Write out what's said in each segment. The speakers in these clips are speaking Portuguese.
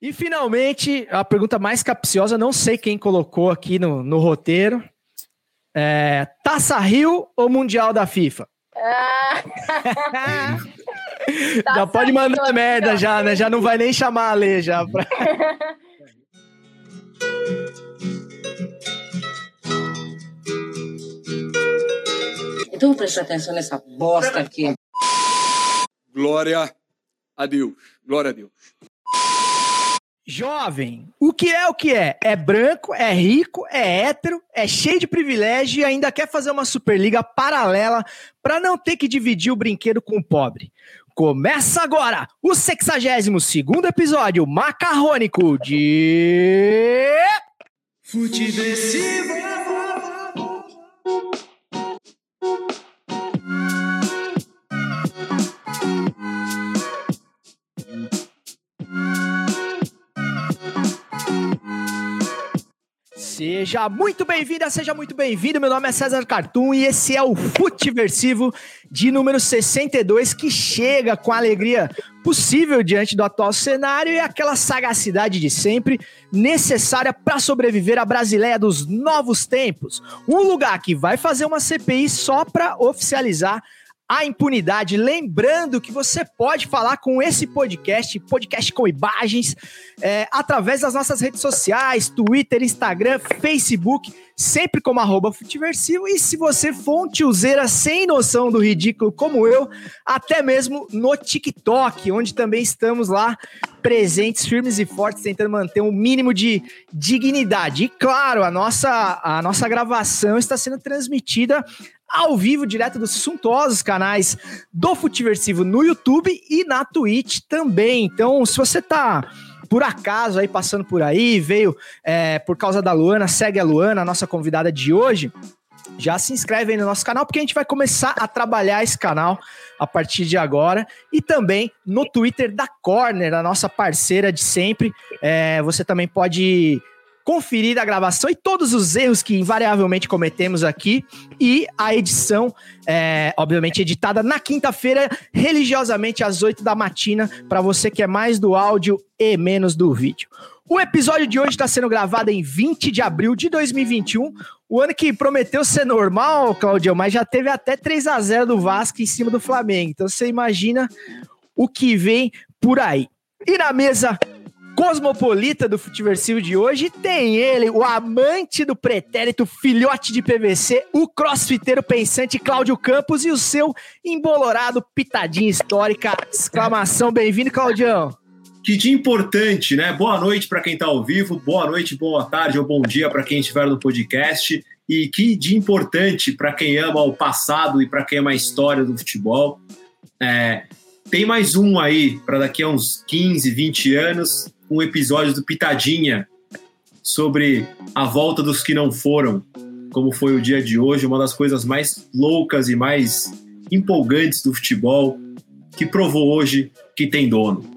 E finalmente, a pergunta mais capciosa, não sei quem colocou aqui no, no roteiro. É, Taça Rio ou Mundial da FIFA? Ah. já pode mandar merda já, né? Já não vai nem chamar a Lê já. Pra... Então preste atenção nessa bosta aqui. Glória a Deus. Glória a Deus. Jovem, o que é o que é? É branco, é rico, é hétero, é cheio de privilégio e ainda quer fazer uma Superliga paralela para não ter que dividir o brinquedo com o pobre. Começa agora o 62 episódio macarrônico de. Futeversivo! Seja muito bem-vinda, seja muito bem-vindo. Meu nome é César Cartoon e esse é o Futeversivo de número 62 que chega com a alegria possível diante do atual cenário e aquela sagacidade de sempre necessária para sobreviver à Brasileia dos novos tempos. Um lugar que vai fazer uma CPI só para oficializar a impunidade. Lembrando que você pode falar com esse podcast, podcast com imagens, é, através das nossas redes sociais, Twitter, Instagram, Facebook, sempre como arroba Futiversivo. E se você for um tiozeira sem noção do ridículo como eu, até mesmo no TikTok, onde também estamos lá presentes, firmes e fortes, tentando manter um mínimo de dignidade. E claro, a nossa, a nossa gravação está sendo transmitida ao vivo, direto dos suntuosos canais do Futiversivo no YouTube e na Twitch também. Então, se você tá por acaso aí passando por aí, veio é, por causa da Luana, segue a Luana, a nossa convidada de hoje. Já se inscreve aí no nosso canal, porque a gente vai começar a trabalhar esse canal a partir de agora. E também no Twitter da Corner, a nossa parceira de sempre. É, você também pode conferir a gravação e todos os erros que invariavelmente cometemos aqui e a edição, é, obviamente editada na quinta-feira, religiosamente às 8 da matina, para você que é mais do áudio e menos do vídeo. O episódio de hoje está sendo gravado em 20 de abril de 2021, o ano que prometeu ser normal, Claudio, mas já teve até 3 a 0 do Vasco em cima do Flamengo. Então você imagina o que vem por aí. E na mesa cosmopolita do Futiversivo de hoje tem ele, o amante do pretérito, filhote de PVC, o crossfiteiro pensante Cláudio Campos e o seu embolorado pitadinha histórica. Exclamação, bem-vindo, Claudião. Que dia importante, né? Boa noite para quem está ao vivo, boa noite, boa tarde ou bom dia para quem estiver no podcast. E que dia importante para quem ama o passado e para quem ama a história do futebol. É, tem mais um aí para daqui a uns 15, 20 anos um episódio do Pitadinha sobre a volta dos que não foram, como foi o dia de hoje, uma das coisas mais loucas e mais empolgantes do futebol, que provou hoje que tem dono.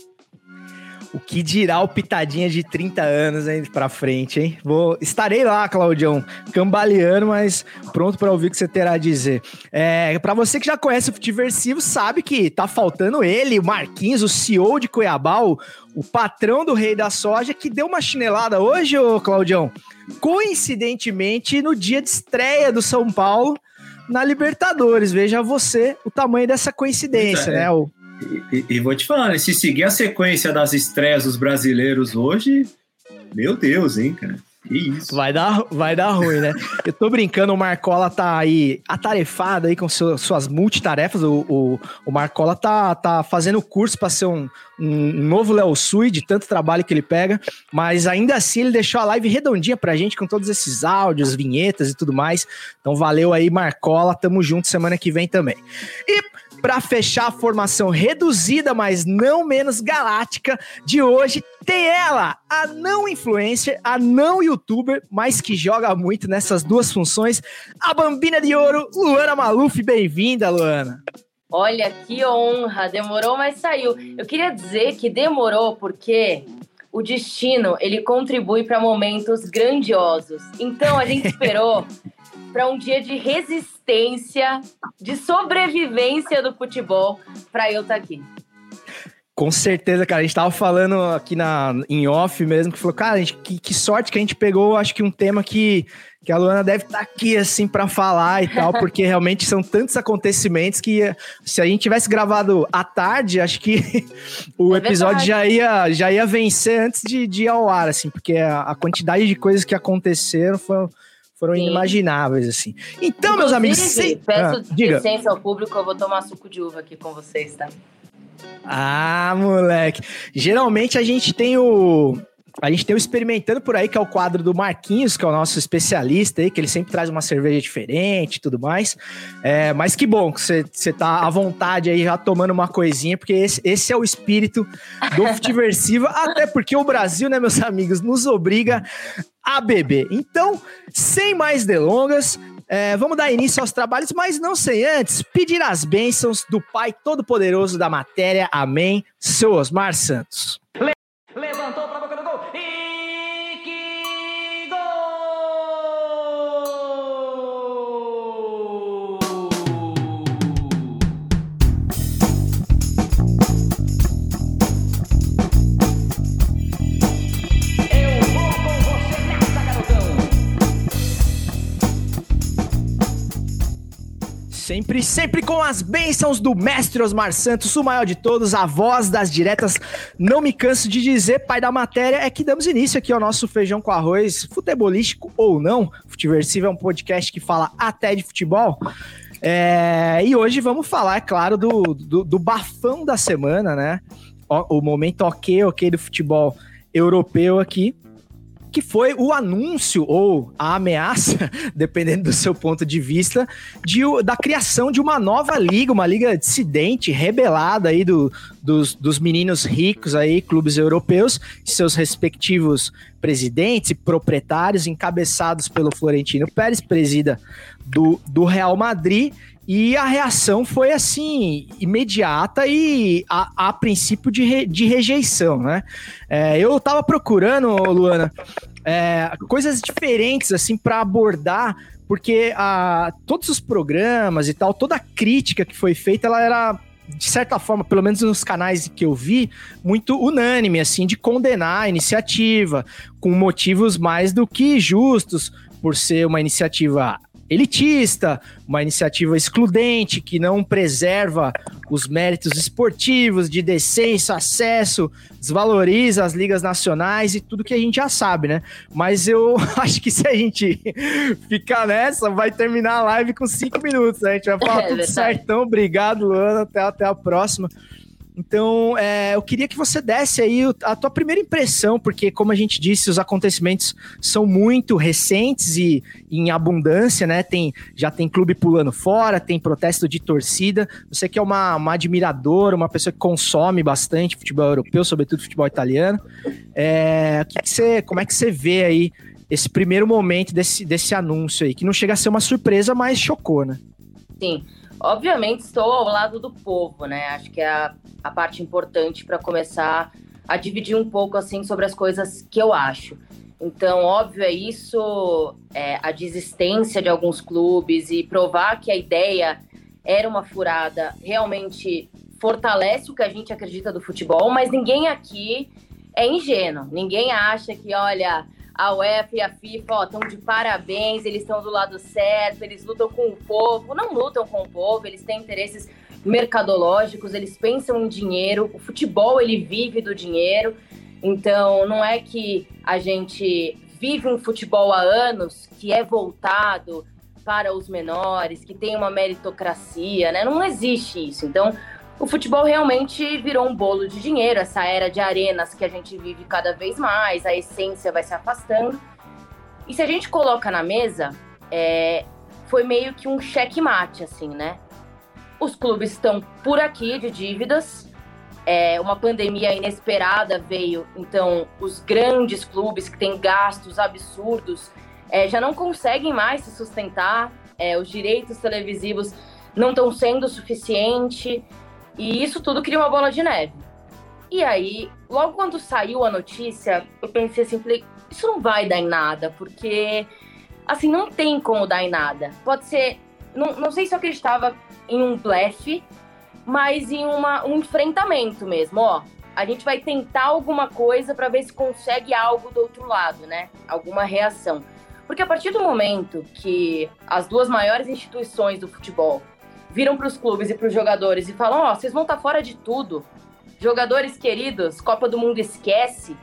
O que dirá o Pitadinha de 30 anos aí pra frente, hein? Vou, estarei lá, Claudião, cambaleando, mas pronto para ouvir o que você terá a dizer. É, para você que já conhece o Futiversivo, sabe que tá faltando ele, o Marquinhos, o CEO de Cuiabá, o, o patrão do Rei da Soja, que deu uma chinelada hoje, ô Claudião. Coincidentemente, no dia de estreia do São Paulo na Libertadores. Veja você o tamanho dessa coincidência, é. né? O, e, e, vou te falar, né, se seguir a sequência das estreias dos brasileiros hoje, meu Deus, hein, cara. Que isso. Vai dar, vai dar ruim, né? Eu tô brincando, o Marcola tá aí atarefado aí com seu, suas multitarefas. O, o, o, Marcola tá, tá fazendo curso para ser um, um novo Léo Sui, de tanto trabalho que ele pega, mas ainda assim ele deixou a live redondinha pra gente com todos esses áudios, vinhetas e tudo mais. Então valeu aí, Marcola. Tamo junto semana que vem também. E para fechar a formação reduzida, mas não menos galáctica de hoje, tem ela, a não influencer, a não youtuber, mas que joga muito nessas duas funções, a Bambina de Ouro, Luana Maluf. Bem-vinda, Luana. Olha que honra, demorou, mas saiu. Eu queria dizer que demorou porque o destino ele contribui para momentos grandiosos. Então a gente esperou para um dia de resistência, de sobrevivência do futebol, para eu estar tá aqui. Com certeza, cara. A gente tava falando aqui na, em off mesmo, que falou, cara, gente, que, que, sorte que a gente pegou, acho que um tema que, que a Luana deve estar tá aqui, assim, para falar e tal, porque realmente são tantos acontecimentos que se a gente tivesse gravado à tarde, acho que o é episódio já ia, já ia vencer antes de, de ir ao ar, assim, porque a, a quantidade de coisas que aconteceram foi foram Sim. inimagináveis, assim. Então, Inclusive, meus amigos. Se... Peço ah, licença ao público, eu vou tomar suco de uva aqui com vocês, tá? Ah, moleque. Geralmente a gente tem o. A gente tem o Experimentando por aí, que é o quadro do Marquinhos, que é o nosso especialista aí, que ele sempre traz uma cerveja diferente e tudo mais. É, mas que bom que você tá à vontade aí já tomando uma coisinha, porque esse, esse é o espírito do Futiversiva, até porque o Brasil, né, meus amigos, nos obriga a beber. Então, sem mais delongas, é, vamos dar início aos trabalhos, mas não sem antes pedir as bênçãos do Pai Todo-Poderoso da matéria. Amém. Seu Osmar Santos. Sempre, sempre com as bênçãos do mestre Osmar Santos, o maior de todos, a voz das diretas. Não me canso de dizer, pai da matéria, é que damos início aqui ao nosso feijão com arroz, futebolístico ou não. Futiversivo é um podcast que fala até de futebol. É, e hoje vamos falar, é claro, do, do, do bafão da semana, né? O, o momento ok, ok do futebol europeu aqui que foi o anúncio ou a ameaça, dependendo do seu ponto de vista, de, da criação de uma nova liga, uma liga dissidente, rebelada aí do, dos, dos meninos ricos aí, clubes europeus, seus respectivos presidentes e proprietários, encabeçados pelo Florentino Pérez, presida do, do Real Madrid, e a reação foi assim, imediata e a, a princípio de, re, de rejeição, né? É, eu tava procurando, Luana, é, coisas diferentes assim para abordar, porque a, todos os programas e tal, toda a crítica que foi feita, ela era de certa forma, pelo menos nos canais que eu vi, muito unânime, assim, de condenar a iniciativa, com motivos mais do que justos, por ser uma iniciativa elitista, uma iniciativa excludente que não preserva os méritos esportivos de decência, acesso, desvaloriza as ligas nacionais e tudo que a gente já sabe, né? Mas eu acho que se a gente ficar nessa, vai terminar a live com cinco minutos. Né? A gente vai falar é, tudo certão. Obrigado, Luana. Até, até a próxima. Então, é, eu queria que você desse aí a tua primeira impressão, porque, como a gente disse, os acontecimentos são muito recentes e, em abundância, né? Tem, já tem clube pulando fora, tem protesto de torcida. Você que é uma, uma admiradora, uma pessoa que consome bastante futebol europeu, sobretudo futebol italiano. É, que que você, como é que você vê aí esse primeiro momento desse, desse anúncio aí, que não chega a ser uma surpresa, mas chocou, né? Sim. Obviamente estou ao lado do povo, né? Acho que é a, a parte importante para começar a dividir um pouco assim sobre as coisas que eu acho. Então, óbvio é isso, é, a desistência de alguns clubes e provar que a ideia era uma furada realmente fortalece o que a gente acredita do futebol, mas ninguém aqui é ingênuo. Ninguém acha que, olha, a UEFA e a FIFA estão de parabéns, eles estão do lado certo, eles lutam com o povo. Não lutam com o povo, eles têm interesses mercadológicos, eles pensam em dinheiro. O futebol, ele vive do dinheiro. Então, não é que a gente vive um futebol há anos que é voltado para os menores, que tem uma meritocracia, né? Não existe isso. Então, o futebol realmente virou um bolo de dinheiro, essa era de arenas que a gente vive cada vez mais, a essência vai se afastando. E se a gente coloca na mesa, é, foi meio que um checkmate, assim, né? Os clubes estão por aqui de dívidas, é, uma pandemia inesperada veio, então os grandes clubes que têm gastos absurdos é, já não conseguem mais se sustentar, é, os direitos televisivos não estão sendo suficiente, e isso tudo cria uma bola de neve. E aí, logo quando saiu a notícia, eu pensei assim, falei, isso não vai dar em nada, porque assim, não tem como dar em nada. Pode ser. Não, não sei se eu acreditava em um blefe, mas em uma, um enfrentamento mesmo, ó. A gente vai tentar alguma coisa para ver se consegue algo do outro lado, né? Alguma reação. Porque a partir do momento que as duas maiores instituições do futebol viram para os clubes e para os jogadores e falam: Ó, oh, vocês vão estar tá fora de tudo. Jogadores queridos, Copa do Mundo esquece.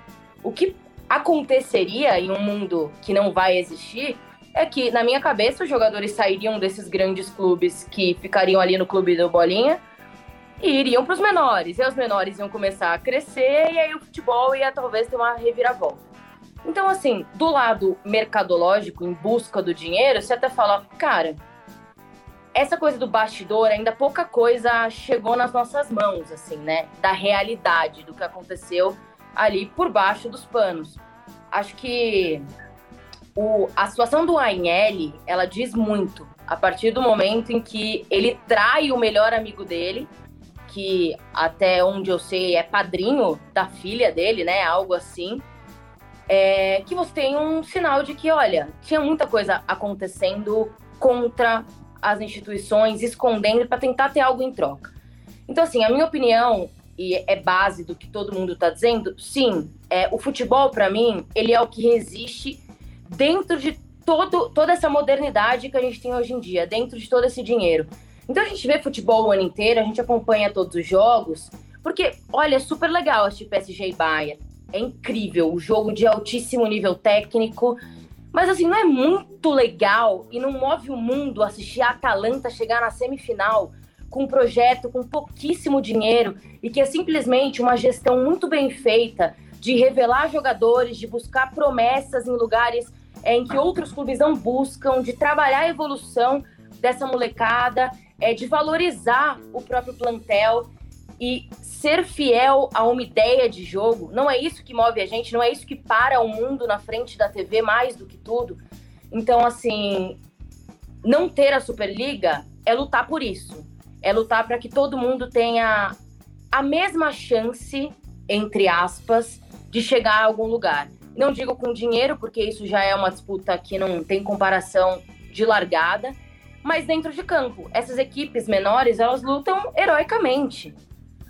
O que aconteceria em um mundo que não vai existir é que, na minha cabeça, os jogadores sairiam desses grandes clubes que ficariam ali no clube do Bolinha e iriam para os menores. E os menores iam começar a crescer e aí o futebol ia talvez ter uma reviravolta. Então, assim, do lado mercadológico, em busca do dinheiro, você até fala, cara, essa coisa do bastidor, ainda pouca coisa chegou nas nossas mãos, assim, né? Da realidade do que aconteceu ali por baixo dos panos. Acho que o, a situação do ANL, ela diz muito. A partir do momento em que ele trai o melhor amigo dele, que até onde eu sei é padrinho da filha dele, né? Algo assim. É, que você tem um sinal de que, olha, tinha muita coisa acontecendo contra as instituições, escondendo para tentar ter algo em troca. Então, assim, a minha opinião, e é base do que todo mundo está dizendo, sim, é, o futebol, para mim, ele é o que resiste dentro de todo, toda essa modernidade que a gente tem hoje em dia, dentro de todo esse dinheiro. Então a gente vê futebol o ano inteiro, a gente acompanha todos os jogos, porque, olha, é super legal assistir PSG e Bayern. É incrível, o jogo de altíssimo nível técnico. Mas assim, não é muito legal e não move o mundo assistir a Atalanta chegar na semifinal com um projeto com pouquíssimo dinheiro e que é simplesmente uma gestão muito bem feita de revelar jogadores, de buscar promessas em lugares é, em que outros clubes não buscam, de trabalhar a evolução dessa molecada, é, de valorizar o próprio plantel e ser fiel a uma ideia de jogo. Não é isso que move a gente, não é isso que para o mundo na frente da TV mais do que tudo. Então, assim, não ter a Superliga é lutar por isso. É lutar para que todo mundo tenha a mesma chance, entre aspas, de chegar a algum lugar. Não digo com dinheiro, porque isso já é uma disputa que não tem comparação de largada, mas dentro de campo. Essas equipes menores, elas lutam heroicamente,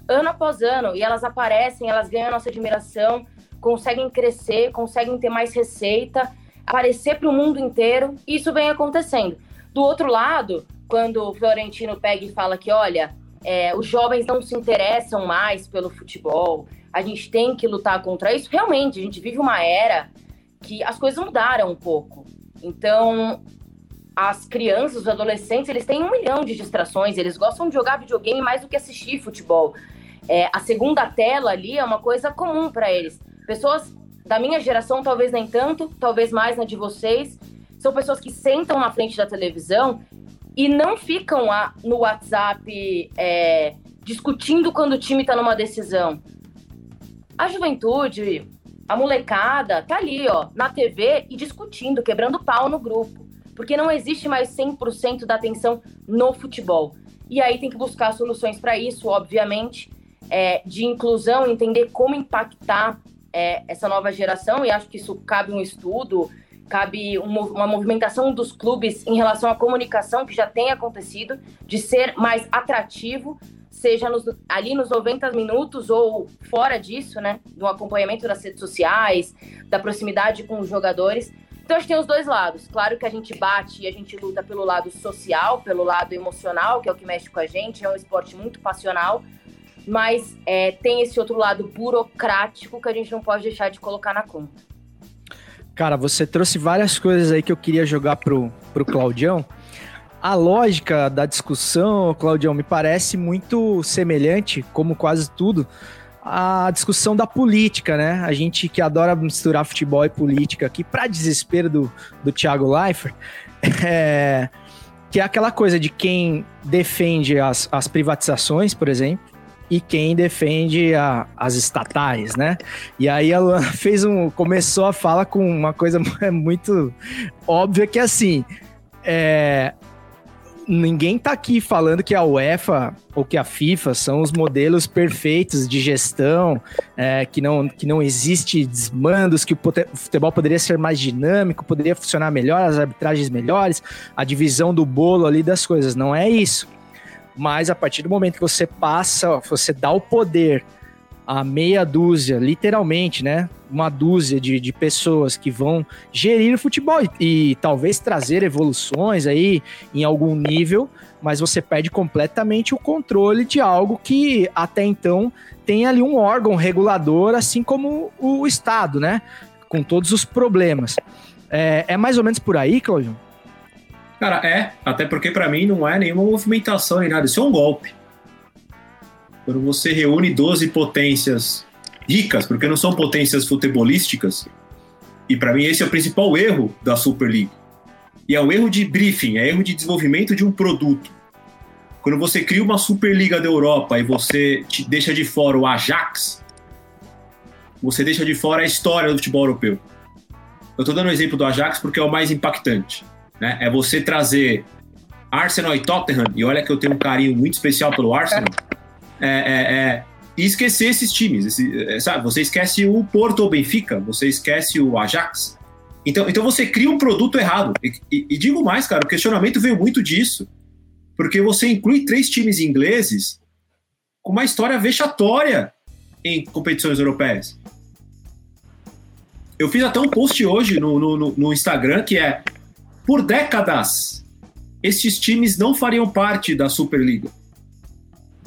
ano após ano, e elas aparecem, elas ganham nossa admiração, conseguem crescer, conseguem ter mais receita, aparecer para o mundo inteiro, e isso vem acontecendo. Do outro lado, quando o Florentino pega e fala que, olha, é, os jovens não se interessam mais pelo futebol, a gente tem que lutar contra isso. Realmente, a gente vive uma era que as coisas mudaram um pouco. Então, as crianças, os adolescentes, eles têm um milhão de distrações, eles gostam de jogar videogame mais do que assistir futebol. É, a segunda tela ali é uma coisa comum para eles. Pessoas da minha geração, talvez nem tanto, talvez mais na de vocês, são pessoas que sentam na frente da televisão e não ficam a, no WhatsApp é, discutindo quando o time está numa decisão. A juventude, a molecada, tá ali, ó, na TV e discutindo, quebrando pau no grupo. Porque não existe mais 100% da atenção no futebol. E aí tem que buscar soluções para isso, obviamente, é, de inclusão, entender como impactar é, essa nova geração, e acho que isso cabe um estudo, cabe uma movimentação dos clubes em relação à comunicação que já tem acontecido, de ser mais atrativo seja nos, ali nos 90 minutos ou fora disso, né? Do acompanhamento das redes sociais, da proximidade com os jogadores. Então, a gente tem os dois lados. Claro que a gente bate e a gente luta pelo lado social, pelo lado emocional, que é o que mexe com a gente, é um esporte muito passional, mas é, tem esse outro lado burocrático que a gente não pode deixar de colocar na conta. Cara, você trouxe várias coisas aí que eu queria jogar pro, pro Claudião a lógica da discussão, Claudião, me parece muito semelhante, como quase tudo, à discussão da política, né? A gente que adora misturar futebol e política aqui, para desespero do, do Thiago Leifert, é, que é aquela coisa de quem defende as, as privatizações, por exemplo, e quem defende a, as estatais, né? E aí ela fez um, começou a fala com uma coisa muito óbvia que é assim, é, ninguém tá aqui falando que a UEFA ou que a FIFA são os modelos perfeitos de gestão, é, que, não, que não existe desmandos, que o futebol poderia ser mais dinâmico, poderia funcionar melhor, as arbitragens melhores, a divisão do bolo ali das coisas. Não é isso. Mas a partir do momento que você passa, você dá o poder a meia dúzia, literalmente, né? Uma dúzia de, de pessoas que vão gerir o futebol e, e, talvez trazer evoluções aí em algum nível, mas você perde completamente o controle de algo que até então tem ali um órgão regulador, assim como o Estado, né? Com todos os problemas. É, é mais ou menos por aí, Claudio? Cara, é. Até porque para mim não é nenhuma movimentação nem nada. Isso é um golpe. Quando você reúne 12 potências ricas, porque não são potências futebolísticas, e para mim esse é o principal erro da Super League. E é um erro de briefing, é erro de desenvolvimento de um produto. Quando você cria uma Superliga da Europa e você deixa de fora o Ajax, você deixa de fora a história do futebol europeu. Eu estou dando o exemplo do Ajax porque é o mais impactante. Né? É você trazer Arsenal e Tottenham, e olha que eu tenho um carinho muito especial pelo Arsenal, é, é, é, e esquecer esses times. Esse, é, sabe? Você esquece o Porto ou Benfica, você esquece o Ajax. Então, então você cria um produto errado. E, e, e, digo mais, cara, o questionamento veio muito disso. Porque você inclui três times ingleses com uma história vexatória em competições europeias. Eu fiz até um post hoje no, no, no Instagram que é: por décadas, esses times não fariam parte da Superliga.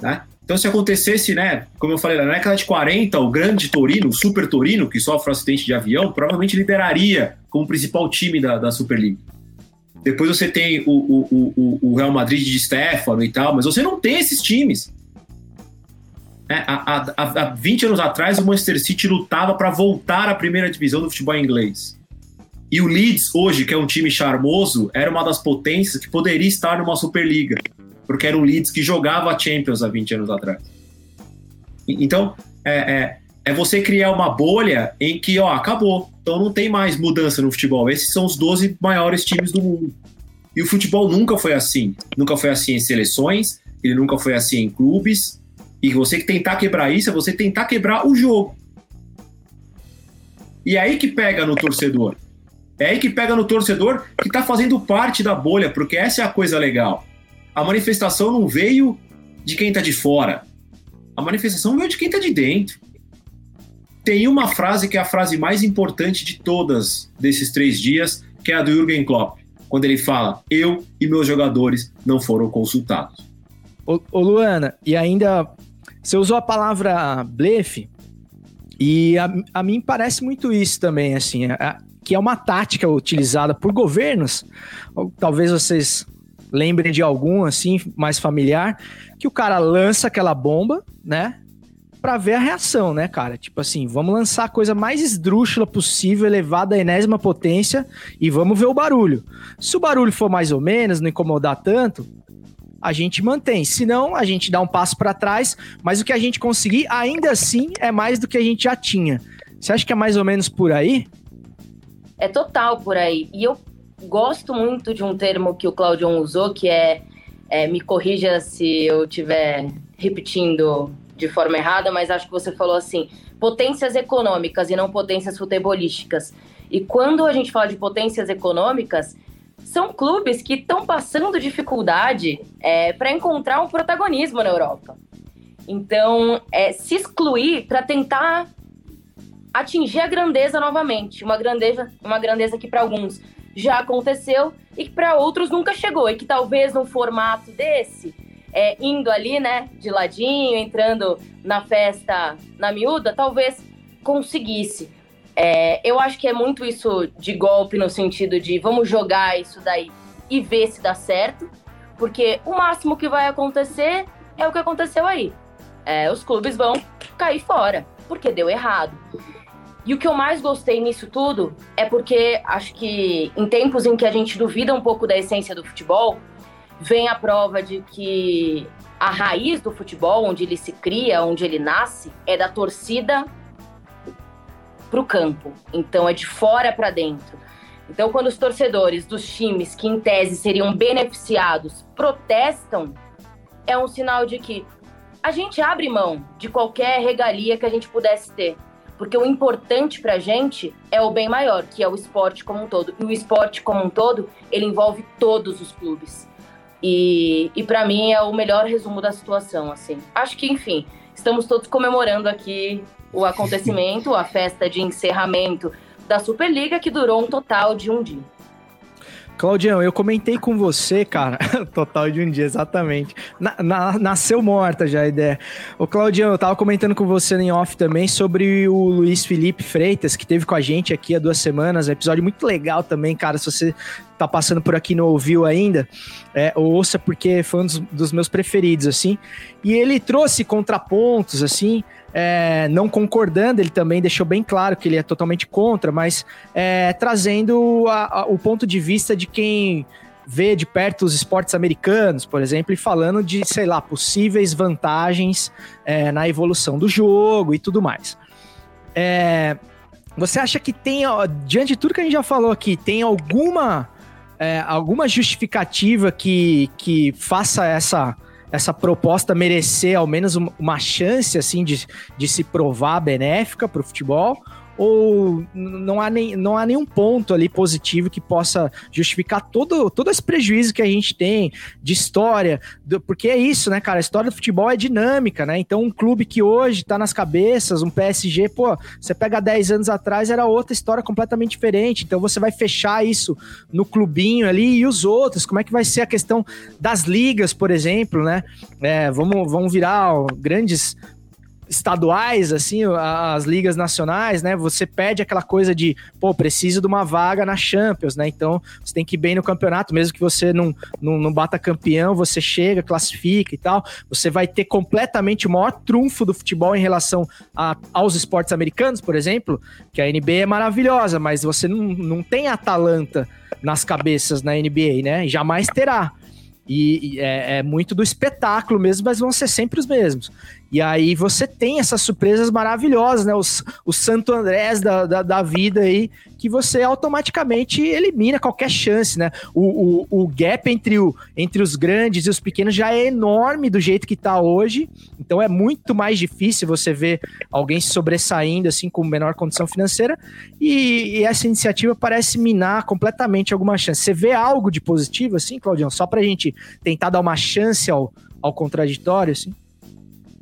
Né? Então, se acontecesse, né, como eu falei, na década de 40, o grande Torino, o Super Torino, que sofre um acidente de avião, provavelmente lideraria como principal time da, da Superliga. Depois você tem o, o, o, o, Real Madrid de Stefano e tal, mas você não tem esses times. É, há, há, há 20 anos atrás, o Manchester City lutava para voltar à primeira divisão do futebol inglês. E o Leeds, hoje, que é um time charmoso, era uma das potências que poderia estar numa Superliga porque era o Leeds que jogava a Champions há 20 anos atrás. Então, é, é, é, você criar uma bolha em que, ó, acabou. Então não tem mais mudança no futebol. Esses são os 12 maiores times do mundo. E o futebol nunca foi assim. Nunca foi assim em seleções, ele nunca foi assim em clubes. E você que tentar quebrar isso é você tentar quebrar o jogo. E é aí que pega no torcedor. É aí que pega no torcedor que tá fazendo parte da bolha, porque essa é a coisa legal a manifestação não veio de quem está de fora. A manifestação veio de quem está de dentro. Tem uma frase que é a frase mais importante de todas desses três dias, que é a do Jürgen Klopp, quando ele fala: Eu e meus jogadores não foram consultados. Ô, ô Luana, e ainda você usou a palavra blefe, e a, a mim parece muito isso também, assim, a, que é uma tática utilizada por governos. Talvez vocês lembrem de algum assim mais familiar, que o cara lança aquela bomba, né? Pra ver a reação, né, cara? Tipo assim, vamos lançar a coisa mais esdrúxula possível, elevada à enésima potência, e vamos ver o barulho. Se o barulho for mais ou menos, não incomodar tanto, a gente mantém. Se não, a gente dá um passo para trás, mas o que a gente conseguir, ainda assim, é mais do que a gente já tinha. Você acha que é mais ou menos por aí? É total por aí. E eu gosto muito de um termo que o Claudio usou, que é, é me corrija se eu estiver repetindo de forma errada, mas acho que você falou assim, potências econômicas e não potências futebolísticas. E quando a gente fala de potências econômicas, são clubes que estão passando dificuldade é, para encontrar um protagonismo na Europa. Então, é, se excluir para tentar atingir a grandeza novamente, uma grandeza, uma grandeza que para alguns já aconteceu e que para outros nunca chegou. E que talvez num formato desse, é, indo ali, né, de ladinho, entrando na festa na miúda, talvez conseguisse. É, eu acho que é muito isso de golpe no sentido de vamos jogar isso daí e ver se dá certo, porque o máximo que vai acontecer é o que aconteceu aí. É, os clubes vão cair fora, porque deu errado. E o que eu mais gostei nisso tudo é porque acho que em tempos em que a gente duvida um pouco da essência do futebol, vem a prova de que a raiz do futebol, onde ele se cria, onde ele nasce, é da torcida para o campo. Então é de fora para dentro. Então, quando os torcedores dos times que em tese seriam beneficiados protestam, é um sinal de que a gente abre mão de qualquer regalia que a gente pudesse ter porque o importante pra gente é o bem maior, que é o esporte como um todo. E o esporte como um todo, ele envolve todos os clubes. E, e para mim é o melhor resumo da situação, assim. Acho que, enfim, estamos todos comemorando aqui o acontecimento, a festa de encerramento da Superliga, que durou um total de um dia. Claudião, eu comentei com você, cara, total de um dia, exatamente. Na, na, nasceu morta já a ideia. Ô, Claudião, eu tava comentando com você em off também sobre o Luiz Felipe Freitas, que teve com a gente aqui há duas semanas. Um episódio muito legal também, cara. Se você tá passando por aqui não ouviu ainda, é, ouça, porque foi um dos, dos meus preferidos, assim. E ele trouxe contrapontos, assim, é, não concordando, ele também deixou bem claro que ele é totalmente contra, mas é, trazendo a, a, o ponto de vista de quem vê de perto os esportes americanos, por exemplo, e falando de, sei lá, possíveis vantagens é, na evolução do jogo e tudo mais. É, você acha que tem, diante de tudo que a gente já falou aqui, tem alguma, é, alguma justificativa que, que faça essa essa proposta merecer ao menos uma chance assim de, de se provar benéfica para o futebol? Ou não há, nem, não há nenhum ponto ali positivo que possa justificar todo, todo esse prejuízo que a gente tem de história, do, porque é isso, né, cara? A história do futebol é dinâmica, né? Então, um clube que hoje tá nas cabeças, um PSG, pô, você pega 10 anos atrás, era outra história completamente diferente. Então, você vai fechar isso no clubinho ali e os outros. Como é que vai ser a questão das ligas, por exemplo, né? É, vamos, vamos virar ó, grandes estaduais, assim, as ligas nacionais, né? Você pede aquela coisa de, pô, preciso de uma vaga na Champions, né? Então você tem que ir bem no campeonato, mesmo que você não, não, não bata campeão, você chega, classifica e tal. Você vai ter completamente o maior trunfo do futebol em relação a, aos esportes americanos, por exemplo, que a NBA é maravilhosa, mas você não, não tem Atalanta nas cabeças na NBA, né? Jamais terá. E, e é, é, muito do espetáculo mesmo, mas vão ser sempre os mesmos. E aí você tem essas surpresas maravilhosas, né? Os, os Santo Andrés da, da, da, vida aí, que você automaticamente elimina qualquer chance, né? O, o, o gap entre, o, entre os grandes e os pequenos já é enorme do jeito que tá hoje. Então é muito mais difícil você ver alguém sobressaindo assim com menor condição financeira. E, e essa iniciativa parece minar completamente alguma chance. Você vê algo de positivo, assim, Claudião? Só pra gente tentar dar uma chance ao, ao contraditório, assim?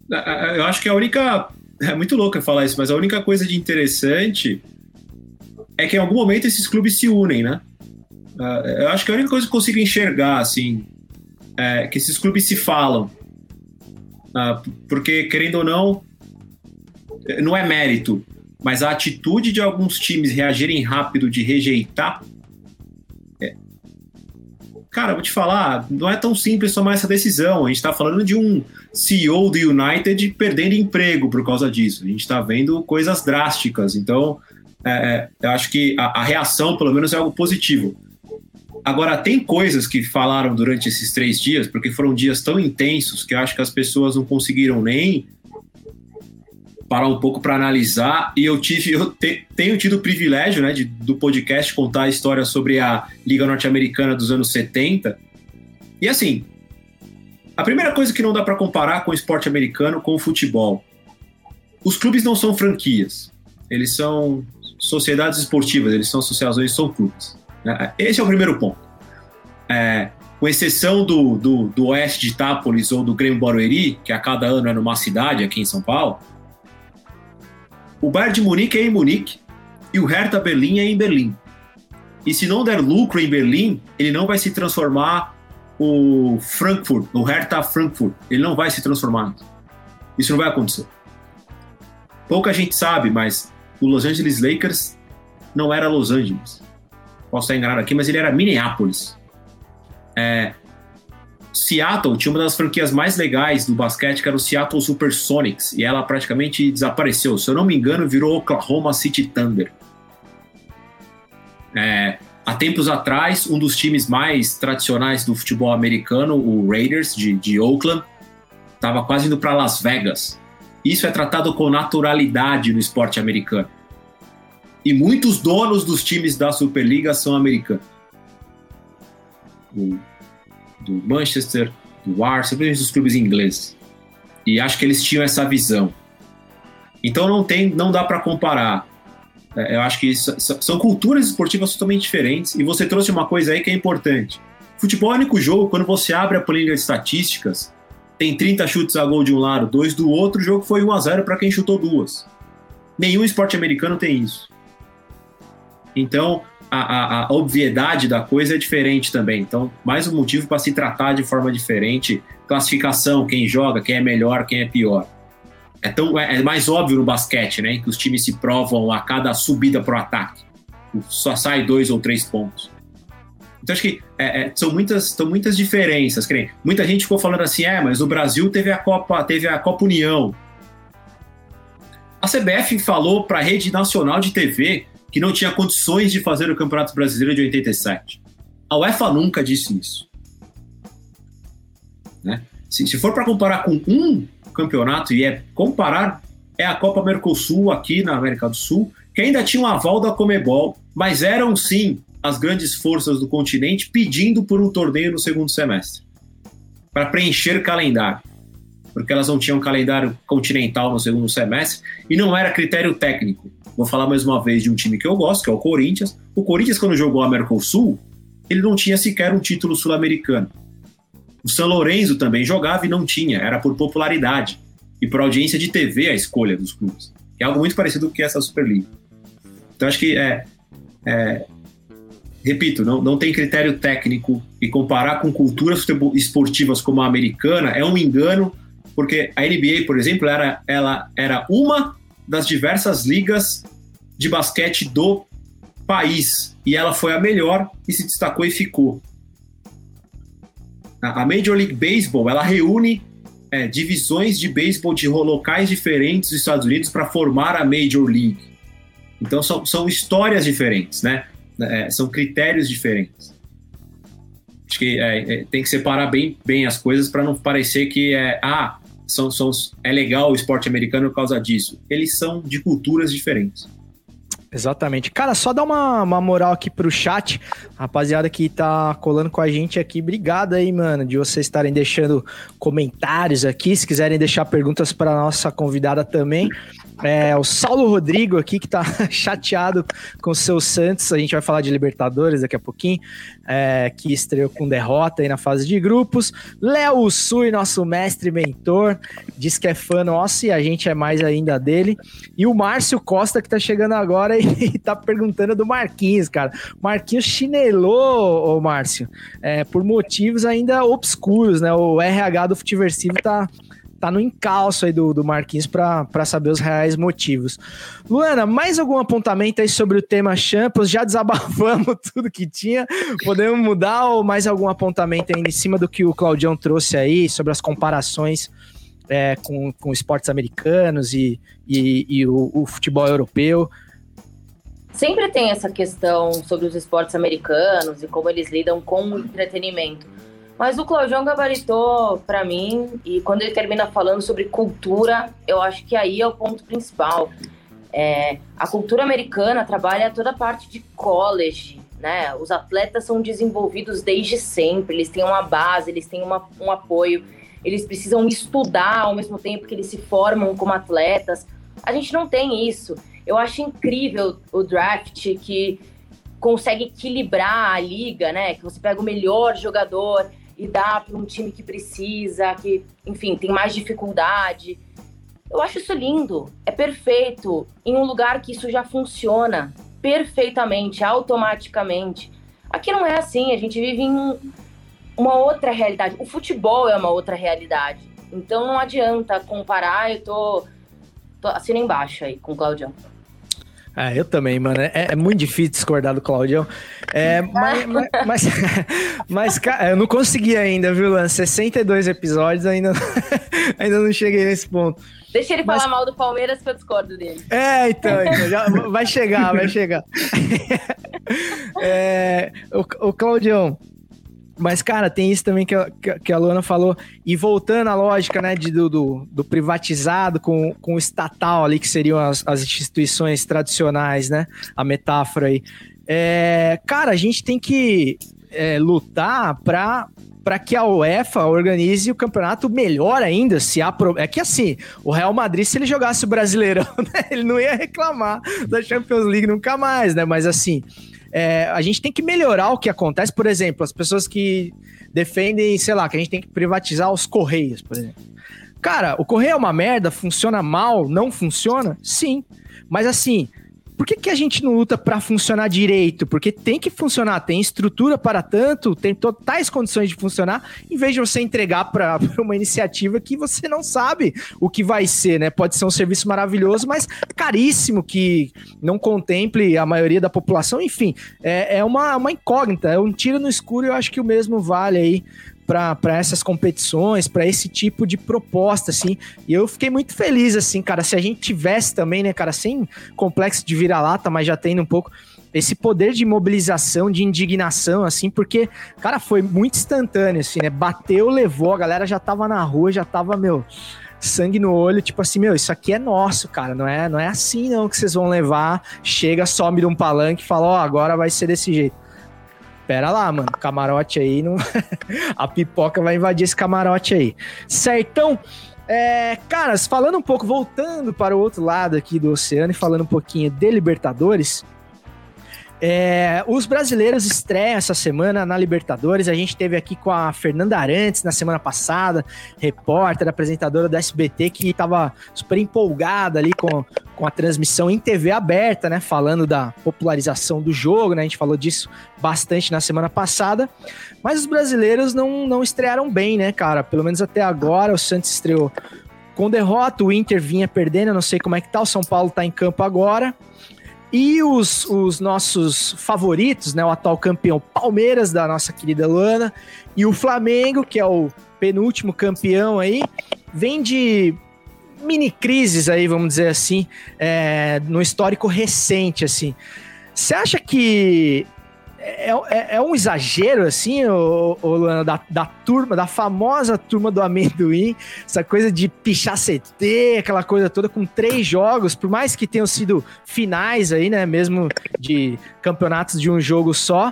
Eu acho que a única. É muito louco falar isso, mas a única coisa de interessante é que em algum momento esses clubes se unem, né? Eu acho que a única coisa que eu consigo enxergar, assim, é que esses clubes se falam. Porque, querendo ou não, não é mérito, mas a atitude de alguns times reagirem rápido de rejeitar Cara, vou te falar, não é tão simples tomar essa decisão. A gente está falando de um CEO do United perdendo emprego por causa disso. A gente está vendo coisas drásticas. Então, é, é, eu acho que a, a reação, pelo menos, é algo positivo. Agora, tem coisas que falaram durante esses três dias, porque foram dias tão intensos que eu acho que as pessoas não conseguiram nem parar um pouco para analisar e eu tive eu te, tenho tido o privilégio né, de, do podcast contar a história sobre a Liga Norte-Americana dos anos 70 e assim a primeira coisa que não dá para comparar com o esporte americano com o futebol os clubes não são franquias. Eles são sociedades esportivas eles são associações são clubes né? esse é o primeiro ponto. É, com exceção do, do, do oeste de Itápolis ou do Grêmio Barueri, que a cada ano é numa cidade aqui em São Paulo, o Bayern de Munique é em Munique e o Hertha Berlim é em Berlim. E se não der lucro em Berlim, ele não vai se transformar o Frankfurt, o Hertha Frankfurt. Ele não vai se transformar. Isso não vai acontecer. Pouca gente sabe, mas o Los Angeles Lakers não era Los Angeles. Posso estar enganado aqui, mas ele era Minneapolis. É, Seattle tinha uma das franquias mais legais do basquete, que era o Seattle Supersonics, e ela praticamente desapareceu. Se eu não me engano, virou Oklahoma City Thunder. É, há tempos atrás, um dos times mais tradicionais do futebol americano, o Raiders de, de Oakland, estava quase indo para Las Vegas. Isso é tratado com naturalidade no esporte americano. E muitos donos dos times da Superliga são americanos. Do Manchester, do Arsenal, dos clubes ingleses. E acho que eles tinham essa visão. Então não tem, não dá para comparar. É, eu acho que isso, são culturas esportivas totalmente diferentes. E você trouxe uma coisa aí que é importante. Futebol é o único jogo, quando você abre a planilha de estatísticas, tem 30 chutes a gol de um lado, dois do outro, o jogo foi 1 a 0 para quem chutou duas. Nenhum esporte americano tem isso. Então, a, a, a, obviedade da coisa é diferente também. Então, mais um motivo para se tratar de forma diferente. Classificação, quem joga, quem é melhor, quem é pior. É, tão, é, é mais óbvio no basquete, né? Que os times se provam a cada subida para o ataque. Só sai dois ou três pontos. Então, acho que é, é, são, muitas, são muitas diferenças. Muita gente ficou falando assim, é, mas o Brasil teve a Copa, teve a Copa União. A CBF falou para a rede nacional de TV que não tinha condições de fazer o Campeonato Brasileiro de 87. A UEFA nunca disse isso. Né? Se, se for para comparar com um campeonato, e é comparar, é a Copa Mercosul aqui na América do Sul, que ainda tinha um aval da Comebol, mas eram sim as grandes forças do continente pedindo por um torneio no segundo semestre para preencher calendário porque elas não tinham calendário continental no segundo semestre e não era critério técnico. Vou falar mais uma vez de um time que eu gosto, que é o Corinthians. O Corinthians, quando jogou a Mercosul, ele não tinha sequer um título sul-americano. O São Lourenço também jogava e não tinha, era por popularidade e por audiência de TV a escolha dos clubes. É algo muito parecido com que essa Superliga. Então acho que é, é repito, não, não tem critério técnico e comparar com culturas esportivas como a americana é um engano porque a NBA, por exemplo, era, ela era uma das diversas ligas de basquete do país e ela foi a melhor e se destacou e ficou. A Major League Baseball ela reúne é, divisões de beisebol de locais diferentes dos Estados Unidos para formar a Major League. Então são, são histórias diferentes, né? É, são critérios diferentes. Acho que é, é, tem que separar bem, bem as coisas para não parecer que é ah são, são, é legal o esporte americano por causa disso. Eles são de culturas diferentes. Exatamente. Cara, só dá uma, uma moral aqui pro chat. Rapaziada que tá colando com a gente aqui, obrigado aí, mano, de vocês estarem deixando comentários aqui. Se quiserem deixar perguntas para nossa convidada também, é, o Saulo Rodrigo aqui, que tá chateado com o seu Santos. A gente vai falar de Libertadores daqui a pouquinho, é, que estreou com derrota aí na fase de grupos. Léo Sui, nosso mestre mentor, diz que é fã nosso e a gente é mais ainda dele. E o Márcio Costa, que tá chegando agora e, tá perguntando do Marquinhos, cara. Marquinhos chinelou, ô Márcio, é, por motivos ainda obscuros, né? O RH do Futiversivo tá tá no encalço aí do, do Marquinhos para saber os reais motivos. Luana, mais algum apontamento aí sobre o tema Champions? Já desabafamos tudo que tinha. Podemos mudar ou mais algum apontamento aí em cima do que o Claudião trouxe aí sobre as comparações é, com, com esportes americanos e, e, e o, o futebol europeu? Sempre tem essa questão sobre os esportes americanos e como eles lidam com o entretenimento. Mas o Claudião gabaritou para mim, e quando ele termina falando sobre cultura, eu acho que aí é o ponto principal. É, a cultura americana trabalha toda a parte de college, né? Os atletas são desenvolvidos desde sempre, eles têm uma base, eles têm uma, um apoio, eles precisam estudar ao mesmo tempo que eles se formam como atletas. A gente não tem isso. Eu acho incrível o draft que consegue equilibrar a liga, né? Que você pega o melhor jogador e dá para um time que precisa, que, enfim, tem mais dificuldade. Eu acho isso lindo, é perfeito, em um lugar que isso já funciona perfeitamente, automaticamente. Aqui não é assim, a gente vive em uma outra realidade. O futebol é uma outra realidade. Então não adianta comparar, eu tô, tô assina embaixo aí com o Claudião. Ah, eu também, mano. É, é, muito difícil discordar do Claudião. É, mas, mas, mas, mas, cara, eu não consegui ainda, viu, Lan? 62 episódios, ainda, ainda não cheguei nesse ponto. Deixa ele mas... falar mal do Palmeiras que eu discordo dele. É, então, então já vai chegar, vai chegar. é, o, o Claudião, mas, cara, tem isso também que a, que a Luana falou. E voltando à lógica, né, de, do, do, do privatizado com, com o estatal ali, que seriam as, as instituições tradicionais, né? A metáfora aí. É, cara, a gente tem que é, lutar para para que a UEFA organize o campeonato melhor ainda, se há pro... é que assim, o Real Madrid se ele jogasse o Brasileirão, né, ele não ia reclamar da Champions League nunca mais, né? Mas assim, é, a gente tem que melhorar o que acontece, por exemplo, as pessoas que defendem, sei lá, que a gente tem que privatizar os correios, por exemplo. Cara, o correio é uma merda, funciona mal, não funciona? Sim. Mas assim, por que, que a gente não luta para funcionar direito? Porque tem que funcionar, tem estrutura para tanto, tem totais condições de funcionar, em vez de você entregar para uma iniciativa que você não sabe o que vai ser, né? Pode ser um serviço maravilhoso, mas caríssimo, que não contemple a maioria da população, enfim, é, é uma, uma incógnita, é um tiro no escuro e eu acho que o mesmo vale aí para essas competições, para esse tipo de proposta, assim. E eu fiquei muito feliz, assim, cara, se a gente tivesse também, né, cara, sem complexo de vira-lata, mas já tendo um pouco esse poder de mobilização, de indignação, assim, porque, cara, foi muito instantâneo, assim, né? Bateu, levou, a galera já tava na rua, já tava, meu, sangue no olho, tipo assim, meu, isso aqui é nosso, cara, não é, não é assim não que vocês vão levar, chega, some de um palanque e fala, ó, oh, agora vai ser desse jeito pera lá, mano, camarote aí, não... a pipoca vai invadir esse camarote aí. Certão? É, caras, falando um pouco, voltando para o outro lado aqui do oceano e falando um pouquinho de Libertadores, é, os brasileiros estreiam essa semana na Libertadores. A gente teve aqui com a Fernanda Arantes na semana passada, repórter, apresentadora do SBT, que estava super empolgada ali com, com a transmissão em TV aberta, né? Falando da popularização do jogo, né? A gente falou disso bastante na semana passada. Mas os brasileiros não, não estrearam bem, né, cara? Pelo menos até agora, o Santos estreou com derrota, o Inter vinha perdendo, eu não sei como é que tá, o São Paulo tá em campo agora. E os, os nossos favoritos, né? O atual campeão Palmeiras, da nossa querida Luana, e o Flamengo, que é o penúltimo campeão aí, vem de mini crises aí, vamos dizer assim, é, no histórico recente, assim. Você acha que é, é, é, um exagero, assim, o, o da, da, turma, da famosa turma do amendoim, essa coisa de pichar CT, aquela coisa toda, com três jogos, por mais que tenham sido finais aí, né, mesmo de campeonatos de um jogo só,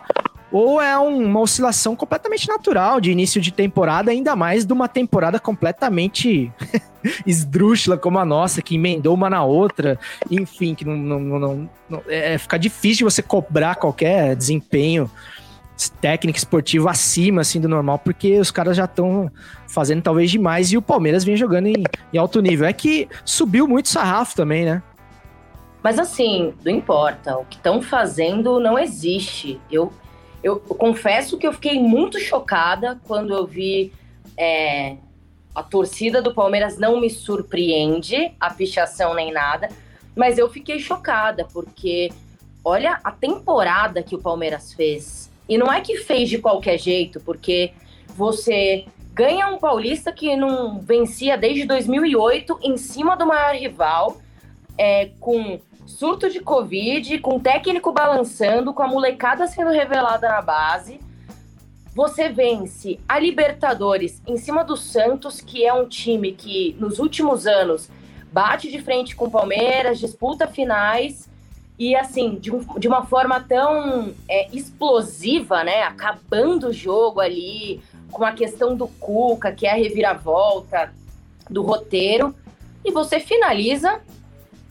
ou é um, uma oscilação completamente natural de início de temporada, ainda mais de uma temporada completamente esdrúxula como a nossa, que emendou uma na outra, enfim, que não, não, não, não é, é, fica difícil você cobrar qualquer desempenho técnico esportivo acima assim do normal, porque os caras já estão fazendo talvez demais e o Palmeiras vem jogando em, em alto nível. É que subiu muito sarrafo também, né? Mas assim, não importa, o que estão fazendo não existe. Eu eu, confesso que eu fiquei muito chocada quando eu vi é, a torcida do Palmeiras não me surpreende, a pichação nem nada, mas eu fiquei chocada porque olha a temporada que o Palmeiras fez. E não é que fez de qualquer jeito, porque você ganha um paulista que não vencia desde 2008 em cima do maior rival, é, com surto de Covid, com técnico balançando, com a molecada sendo revelada na base. Você vence a Libertadores em cima do Santos, que é um time que nos últimos anos bate de frente com o Palmeiras, disputa finais e assim, de, um, de uma forma tão é, explosiva, né? Acabando o jogo ali, com a questão do Cuca, que é a reviravolta do roteiro. E você finaliza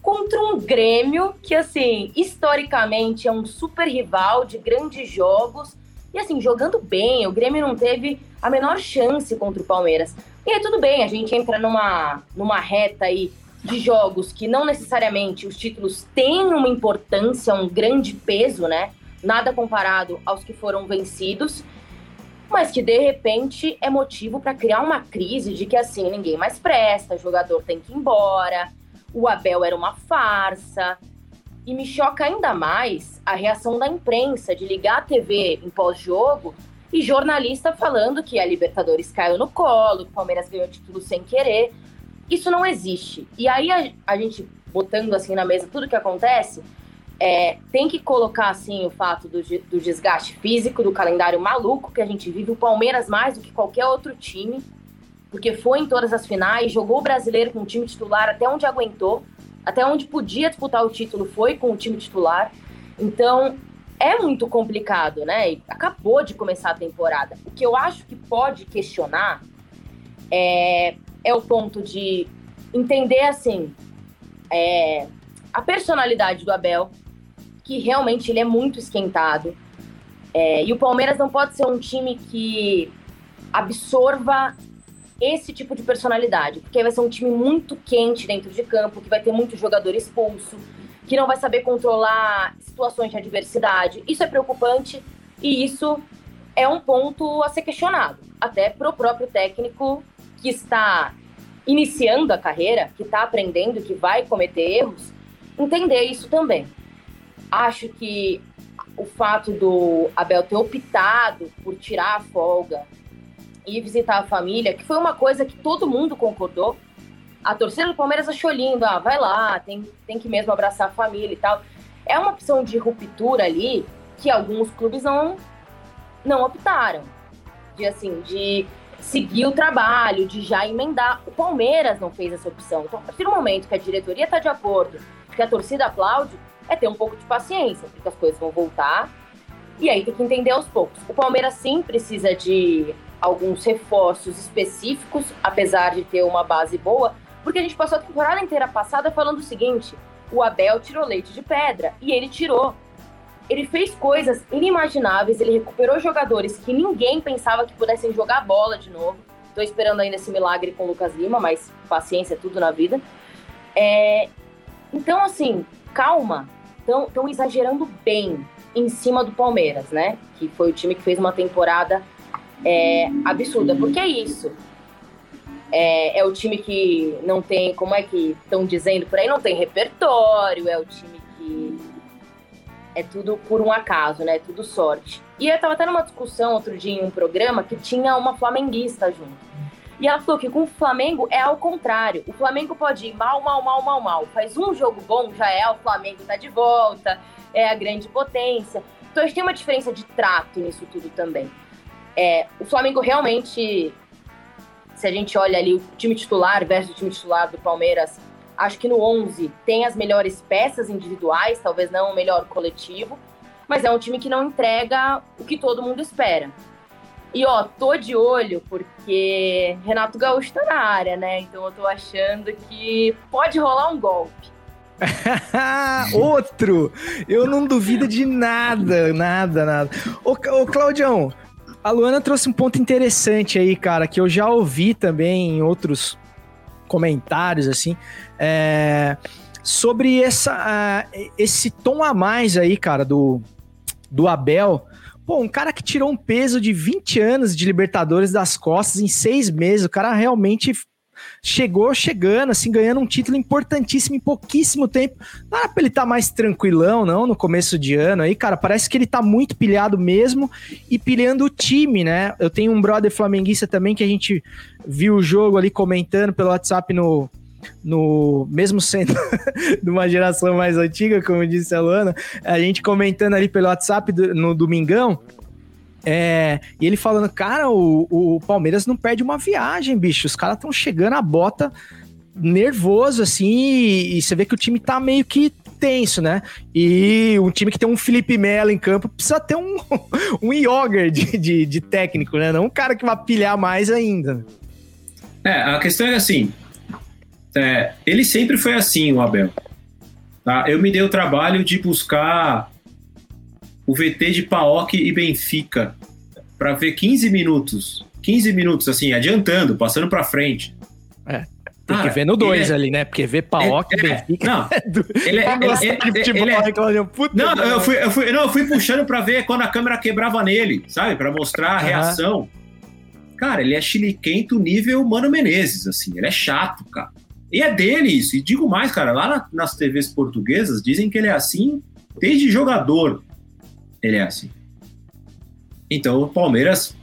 contra um Grêmio que, assim, historicamente é um super rival de grandes jogos. E, assim, jogando bem, o Grêmio não teve a menor chance contra o Palmeiras. E aí, tudo bem, a gente entra numa, numa reta aí de jogos que não necessariamente os títulos têm uma importância, um grande peso, né? Nada comparado aos que foram vencidos, mas que de repente é motivo para criar uma crise de que assim ninguém mais presta, jogador tem que ir embora, o Abel era uma farsa. E me choca ainda mais a reação da imprensa de ligar a TV em pós-jogo e jornalista falando que a Libertadores caiu no colo, que o Palmeiras ganhou o título sem querer. Isso não existe. E aí a, a gente botando assim na mesa tudo que acontece, é, tem que colocar assim o fato do, do desgaste físico, do calendário maluco que a gente vive. O Palmeiras mais do que qualquer outro time porque foi em todas as finais, jogou o brasileiro com o time titular até onde aguentou, até onde podia disputar o título foi com o time titular. Então, é muito complicado, né? E acabou de começar a temporada. O que eu acho que pode questionar é, é o ponto de entender assim é, a personalidade do Abel, que realmente ele é muito esquentado. É, e o Palmeiras não pode ser um time que absorva esse tipo de personalidade, porque vai ser um time muito quente dentro de campo, que vai ter muito jogador expulso, que não vai saber controlar situações de adversidade. Isso é preocupante e isso é um ponto a ser questionado, até para o próprio técnico que está iniciando a carreira, que está aprendendo, que vai cometer erros, entender isso também. Acho que o fato do Abel ter optado por tirar a folga e visitar a família, que foi uma coisa que todo mundo concordou, a torcida do Palmeiras achou lindo, ah, vai lá, tem, tem que mesmo abraçar a família e tal. É uma opção de ruptura ali que alguns clubes não, não optaram. De assim, de seguir o trabalho, de já emendar. O Palmeiras não fez essa opção. Então, a partir do momento que a diretoria está de acordo, que a torcida aplaude, é ter um pouco de paciência, porque as coisas vão voltar. E aí tem que entender aos poucos. O Palmeiras sim precisa de alguns reforços específicos, apesar de ter uma base boa, porque a gente passou a temporada inteira passada falando o seguinte: o Abel tirou leite de pedra. E ele tirou. Ele fez coisas inimagináveis, ele recuperou jogadores que ninguém pensava que pudessem jogar bola de novo. Tô esperando ainda esse milagre com o Lucas Lima, mas paciência é tudo na vida. É... Então, assim, calma. Estão exagerando bem em cima do Palmeiras, né? Que foi o time que fez uma temporada é, absurda. Porque é isso. É, é, o time que não tem, como é que estão dizendo por aí, não tem repertório, é o time que é tudo por um acaso, né? Tudo sorte. E eu tava até numa discussão outro dia em um programa que tinha uma flamenguista junto. E ela falou que com o Flamengo é ao contrário. O Flamengo pode ir mal, mal, mal, mal, mal. Faz um jogo bom, já é o Flamengo tá de volta, é a grande potência. Então a gente tem uma diferença de trato nisso tudo também. É, o Flamengo realmente se a gente olha ali o time titular versus o time titular do Palmeiras, acho que no 11 tem as melhores peças individuais, talvez não o melhor coletivo, mas é um time que não entrega o que todo mundo espera. E ó, tô de olho porque Renato Gaúcho tá na área, né? Então eu tô achando que pode rolar um golpe. Outro! Eu não duvido de nada, nada, nada. Ô, ô Claudião, a Luana trouxe um ponto interessante aí, cara, que eu já ouvi também em outros comentários, assim, é, sobre essa, uh, esse tom a mais aí, cara, do, do Abel. Pô, um cara que tirou um peso de 20 anos de Libertadores das costas em seis meses, o cara realmente chegou chegando, assim, ganhando um título importantíssimo em pouquíssimo tempo. Não era pra ele estar tá mais tranquilão, não, no começo de ano aí, cara. Parece que ele tá muito pilhado mesmo e pilhando o time, né? Eu tenho um brother flamenguista também que a gente viu o jogo ali comentando pelo WhatsApp no, no mesmo sendo de uma geração mais antiga, como disse a Luana, a gente comentando ali pelo WhatsApp do, no domingão, é, e ele falando, cara, o, o Palmeiras não perde uma viagem, bicho. Os caras estão chegando a bota nervoso, assim, e, e, você vê que o time tá meio que tenso, né? E um time que tem um Felipe Melo em campo precisa ter um, um yoga de, de, de, técnico, né? Não um cara que vai pilhar mais ainda. É, a questão é assim, é, ele sempre foi assim, o Abel. Tá? Eu me dei o trabalho de buscar o VT de Paok e Benfica para ver 15 minutos. 15 minutos, assim, adiantando, passando para frente. É. Tem Cara, que ver no 2 é, ali, né? Porque ver Paok e é, Benfica. Não, ele é. Ele, ele, ele é não, eu fui, eu fui, não, eu fui puxando para ver quando a câmera quebrava nele, sabe? Para mostrar a reação. Cara, ele é chiliquento nível Mano Menezes, assim. Ele é chato, cara. E é dele isso. E digo mais, cara, lá na, nas TVs portuguesas dizem que ele é assim desde jogador ele é assim. Então o Palmeiras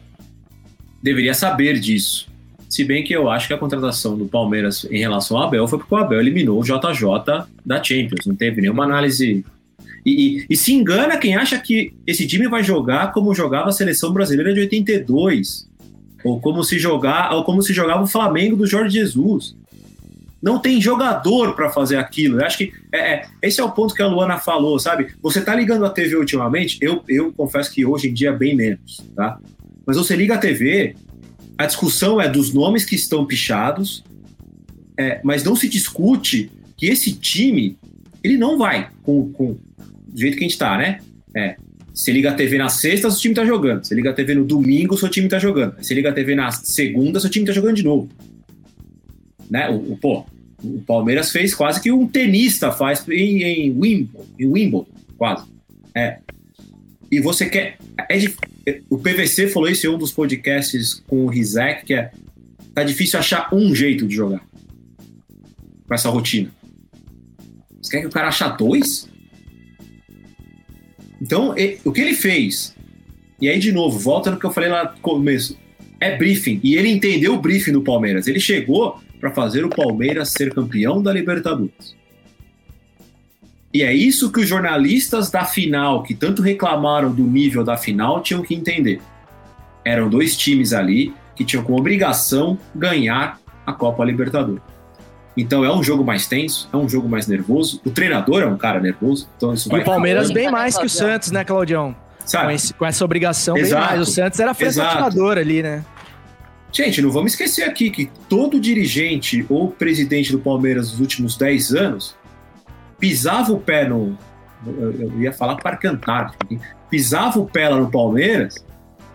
deveria saber disso. Se bem que eu acho que a contratação do Palmeiras em relação ao Abel foi porque o Abel eliminou o JJ da Champions. Não teve nenhuma análise. E, e, e se engana quem acha que esse time vai jogar como jogava a seleção brasileira de 82. Ou como se jogar, ou como se jogava o Flamengo do Jorge Jesus. Não tem jogador para fazer aquilo. Eu acho que é, é, esse é o ponto que a Luana falou, sabe? Você tá ligando a TV ultimamente, eu, eu confesso que hoje em dia é bem menos, tá? Mas você liga a TV, a discussão é dos nomes que estão pichados, é, mas não se discute que esse time, ele não vai com, com do jeito que a gente tá, né? É, você liga a TV na sexta, seu time tá jogando. Você liga a TV no domingo, seu time tá jogando. Você liga a TV na segunda, seu time tá jogando de novo. Né? O, o pô, o Palmeiras fez quase que um tenista faz em, em Wimbledon, em Wimbledon, quase. É. E você quer. É, o PVC falou isso em um dos podcasts com o Rizek, que é. Tá difícil achar um jeito de jogar com essa rotina. Você quer que o cara achar dois? Então, o que ele fez, e aí de novo, volta no que eu falei lá no começo, é briefing. E ele entendeu o briefing do Palmeiras. Ele chegou para fazer o Palmeiras ser campeão da Libertadores. E é isso que os jornalistas da final, que tanto reclamaram do nível da final, tinham que entender. Eram dois times ali que tinham como obrigação ganhar a Copa Libertadores. Então é um jogo mais tenso, é um jogo mais nervoso. O treinador é um cara nervoso, então isso e vai. o Palmeiras bem mais que o Santos, né, Claudião? Sabe? Com, esse, com essa obrigação Exato. bem mais. O Santos era franqueador ali, né? Gente, não vamos esquecer aqui que todo dirigente ou presidente do Palmeiras nos últimos 10 anos pisava o pé no. Eu ia falar para cantar, pisava o pé lá no Palmeiras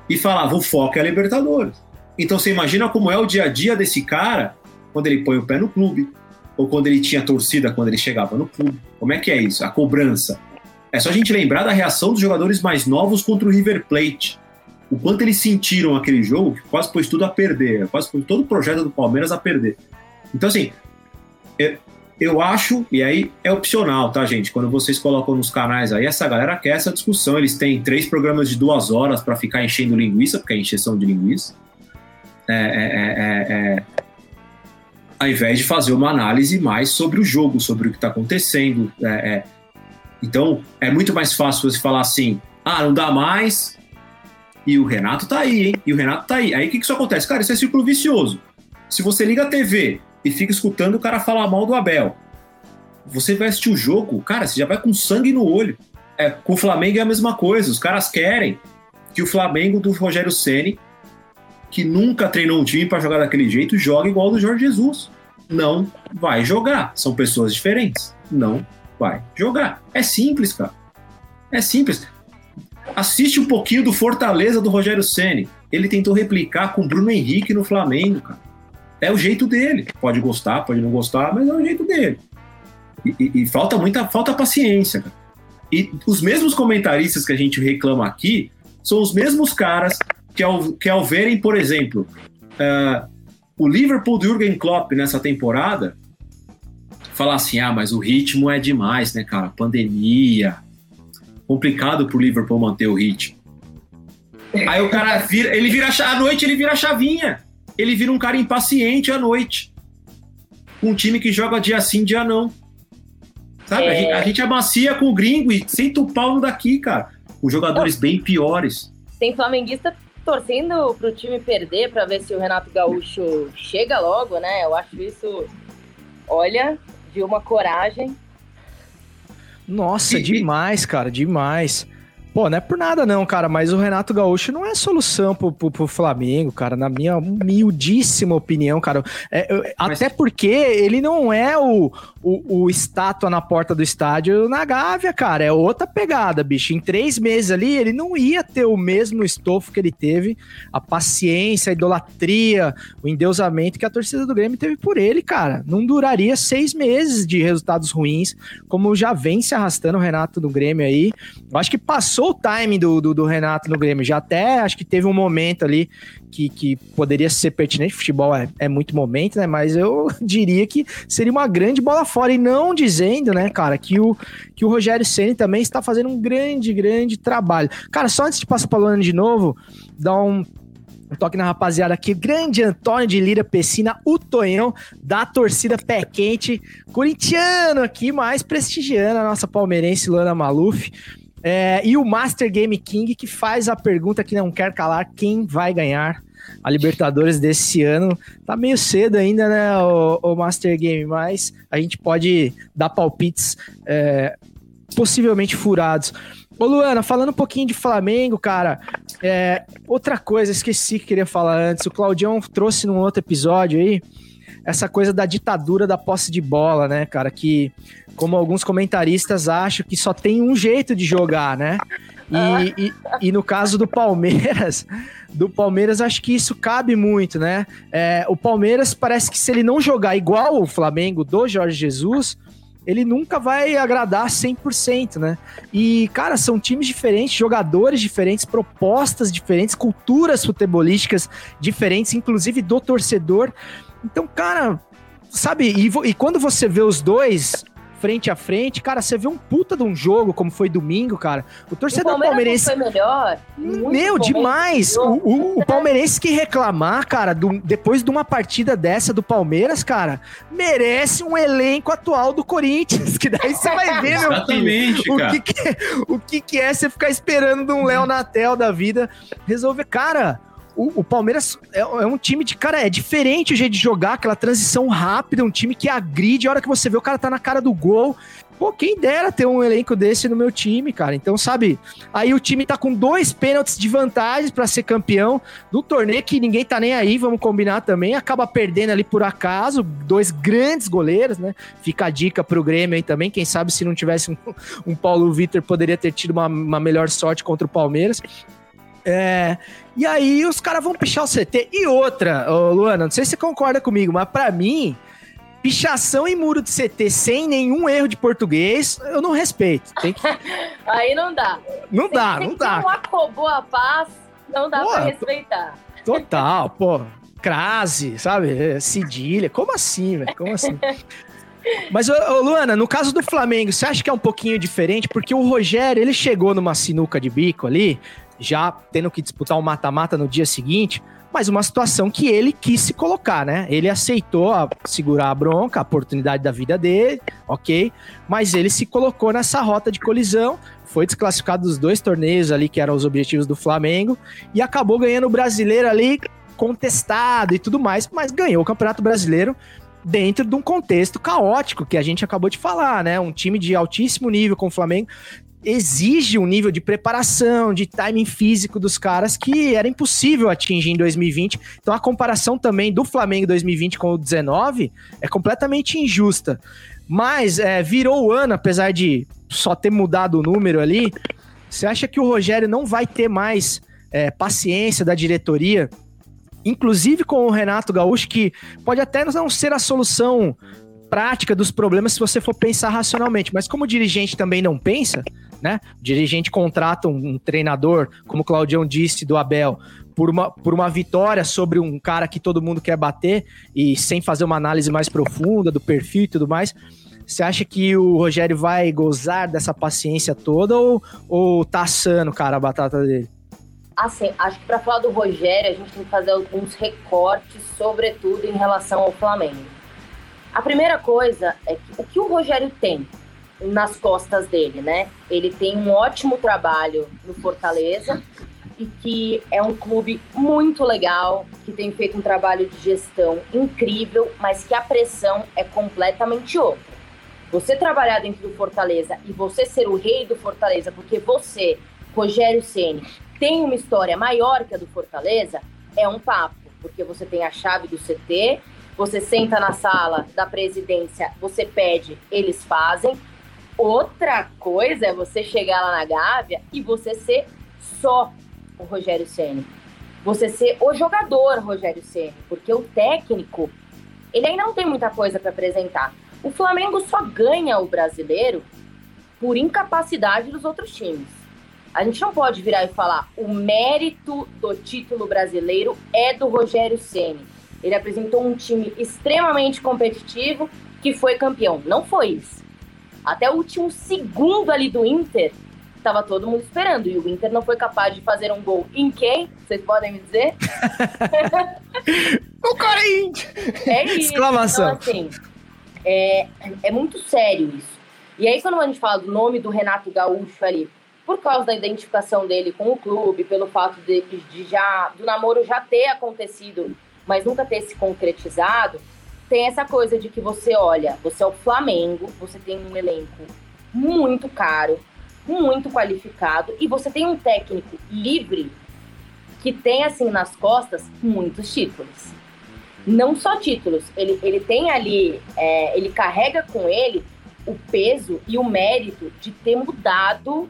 e falava: o foco é a Libertadores. Então você imagina como é o dia a dia desse cara quando ele põe o pé no clube, ou quando ele tinha torcida quando ele chegava no clube. Como é que é isso? A cobrança. É só a gente lembrar da reação dos jogadores mais novos contra o River Plate. O quanto eles sentiram aquele jogo, que quase pôs tudo a perder, quase pôs todo o projeto do Palmeiras a perder. Então, assim, eu, eu acho, e aí é opcional, tá, gente? Quando vocês colocam nos canais aí, essa galera quer essa discussão. Eles têm três programas de duas horas para ficar enchendo linguiça, porque é encheção de linguiça. É, é, é, é, ao invés de fazer uma análise mais sobre o jogo, sobre o que está acontecendo. É, é. Então, é muito mais fácil você falar assim: ah, não dá mais, e o Renato tá aí, hein? E o Renato tá aí. Aí o que, que isso acontece? Cara, isso é círculo vicioso. Se você liga a TV e fica escutando o cara falar mal do Abel, você vai assistir o jogo, cara, você já vai com sangue no olho. É, com o Flamengo é a mesma coisa. Os caras querem que o Flamengo do Rogério Ceni que nunca treinou um time para jogar daquele jeito, joga igual do Jorge Jesus. Não vai jogar. São pessoas diferentes. Não vai jogar. É simples, cara. É simples. Assiste um pouquinho do Fortaleza do Rogério Ceni. Ele tentou replicar com Bruno Henrique no Flamengo, cara. É o jeito dele. Pode gostar, pode não gostar, mas é o jeito dele. E, e, e falta muita falta paciência, cara. E os mesmos comentaristas que a gente reclama aqui são os mesmos caras que ao, que ao verem, por exemplo, uh, o Liverpool do Jürgen Klopp nessa temporada, falar assim, ah, mas o ritmo é demais, né, cara? Pandemia, complicado pro Liverpool manter o ritmo. Aí o cara vira, ele vira à noite, ele vira chavinha. Ele vira um cara impaciente à noite. Um time que joga dia sim, dia não. Sabe? É... A, gente, a gente amacia com o gringo e senta o pau no daqui, cara. Com jogadores bem piores. Tem flamenguista torcendo pro time perder para ver se o Renato Gaúcho chega logo, né? Eu acho isso, olha, de uma coragem. Nossa, demais, cara, demais. Pô, não é por nada não, cara, mas o Renato Gaúcho não é solução pro, pro, pro Flamengo, cara, na minha humildíssima opinião, cara. É, eu, mas... Até porque ele não é o, o, o, estátua na porta do estádio na Gávea, cara, é outra pegada, bicho. Em três meses ali, ele não ia ter o mesmo estofo que ele teve, a paciência, a idolatria, o endeusamento que a torcida do Grêmio teve por ele, cara. Não duraria seis meses de resultados ruins, como já vem se arrastando o Renato do Grêmio aí. Eu acho que passou o timing do, do, do, Renato no Grêmio. Já até acho que teve um momento ali que, que poderia ser pertinente. Futebol é, é muito momento, né? Mas eu diria que seria uma grande bola fora. E não dizendo, né, cara, que o, que o Rogério Ceni também está fazendo um grande, grande trabalho. Cara, só antes de passar para o de novo, dar um um toque na rapaziada aqui, grande Antônio de Lira Pessina, o Tonhão da torcida pé quente, corintiano aqui, mais prestigiando a nossa palmeirense Lana Maluf. É, e o Master Game King que faz a pergunta que não quer calar: quem vai ganhar a Libertadores desse ano. Tá meio cedo ainda, né, o, o Master Game, mas a gente pode dar palpites é, possivelmente furados. Ô Luana, falando um pouquinho de Flamengo, cara, é, outra coisa, esqueci que queria falar antes. O Claudião trouxe num outro episódio aí essa coisa da ditadura da posse de bola, né, cara? Que, como alguns comentaristas acham que só tem um jeito de jogar, né? E, e, e, no caso do Palmeiras, do Palmeiras, acho que isso cabe muito, né? É, o Palmeiras parece que se ele não jogar igual o Flamengo do Jorge Jesus, ele nunca vai agradar 100%, né? E, cara, são times diferentes, jogadores diferentes, propostas diferentes, culturas futebolísticas diferentes, inclusive do torcedor. Então, cara, sabe, e, e quando você vê os dois frente a frente, cara, você vê um puta de um jogo, como foi domingo, cara. O torcedor o palmeirense. Foi melhor. Meu, demais. O, o, o, palmeirense que reclamar, cara, do, depois de uma partida dessa do Palmeiras, cara, merece um elenco atual do Corinthians. Que daí você vai ver, meu filho, o que, que, o que, que é você ficar esperando de um Léo Natel da vida resolver. Cara, o, o Palmeiras é, é, um time de, cara, é diferente o jeito de jogar, aquela transição rápida, um time que agride, a hora que você vê o cara tá na cara do gol. Pô, quem dera ter um elenco desse no meu time, cara. Então, sabe, aí o time tá com dois pênaltis de vantagem para ser campeão do torneio que ninguém tá nem aí, vamos combinar também. Acaba perdendo ali por acaso, dois grandes goleiros, né? Fica a dica pro Grêmio aí também. Quem sabe se não tivesse um, um Paulo Vitor, poderia ter tido uma, uma melhor sorte contra o Palmeiras. É, e aí os caras vão pichar o CT. E outra, ô Luana, não sei se você concorda comigo, mas para mim, pichação em muro de CT sem nenhum erro de português, eu não respeito. Tem que... aí não dá. Não tem, dá, tem não dá. Um acobou a paz, não dá pô, pra respeitar. Total, pô. Crase, sabe? Cedilha. Como assim, velho? Como assim? Mas, ô, Luana, no caso do Flamengo, você acha que é um pouquinho diferente? Porque o Rogério, ele chegou numa sinuca de bico ali, já tendo que disputar o um mata-mata no dia seguinte, mas uma situação que ele quis se colocar, né? Ele aceitou a, segurar a bronca, a oportunidade da vida dele, ok, mas ele se colocou nessa rota de colisão, foi desclassificado dos dois torneios ali que eram os objetivos do Flamengo e acabou ganhando o brasileiro ali contestado e tudo mais, mas ganhou o Campeonato Brasileiro dentro de um contexto caótico que a gente acabou de falar, né? Um time de altíssimo nível com o Flamengo exige um nível de preparação, de timing físico dos caras que era impossível atingir em 2020. Então a comparação também do Flamengo 2020 com o 19 é completamente injusta. Mas é, virou o ano, apesar de só ter mudado o número ali. Você acha que o Rogério não vai ter mais é, paciência da diretoria, inclusive com o Renato Gaúcho, que pode até não ser a solução prática dos problemas se você for pensar racionalmente, mas como o dirigente também não pensa, né? O dirigente contrata um, treinador, como o Claudião disse do Abel, por uma, por uma vitória sobre um cara que todo mundo quer bater e sem fazer uma análise mais profunda do perfil e tudo mais. Você acha que o Rogério vai gozar dessa paciência toda ou, ou tá assando, cara, a batata dele? Assim, acho que para falar do Rogério, a gente tem que fazer alguns recortes, sobretudo em relação ao Flamengo. A primeira coisa é que o que o Rogério tem nas costas dele, né? Ele tem um ótimo trabalho no Fortaleza e que é um clube muito legal, que tem feito um trabalho de gestão incrível, mas que a pressão é completamente outra. Você trabalhar dentro do Fortaleza e você ser o rei do Fortaleza, porque você, Rogério Ceni, tem uma história maior que a do Fortaleza, é um papo, porque você tem a chave do CT, você senta na sala da presidência, você pede, eles fazem. Outra coisa é você chegar lá na Gávea e você ser só o Rogério Ceni. Você ser o jogador Rogério Ceni, porque o técnico, ele ainda não tem muita coisa para apresentar. O Flamengo só ganha o brasileiro por incapacidade dos outros times. A gente não pode virar e falar o mérito do título brasileiro é do Rogério Ceni. Ele apresentou um time extremamente competitivo que foi campeão. Não foi isso. Até o último segundo ali do Inter, estava todo mundo esperando. E o Inter não foi capaz de fazer um gol em quem? Vocês podem me dizer? o Corinthians! É isso. Exclamação. Então, assim, é, é muito sério isso. E aí, quando a gente fala do nome do Renato Gaúcho ali, por causa da identificação dele com o clube, pelo fato de, de já do namoro já ter acontecido, mas nunca ter se concretizado, tem essa coisa de que você olha, você é o Flamengo, você tem um elenco muito caro, muito qualificado e você tem um técnico livre que tem assim nas costas muitos títulos. Não só títulos, ele, ele tem ali, é, ele carrega com ele o peso e o mérito de ter mudado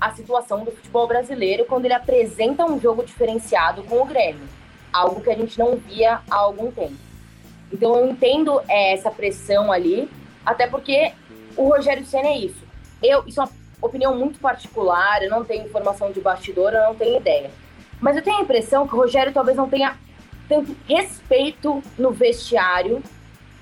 a situação do futebol brasileiro quando ele apresenta um jogo diferenciado com o Grêmio, algo que a gente não via há algum tempo. Então eu entendo é, essa pressão ali, até porque o Rogério Senna é isso. Eu, isso é uma opinião muito particular, eu não tenho informação de bastidor, eu não tenho ideia. Mas eu tenho a impressão que o Rogério talvez não tenha tanto respeito no vestiário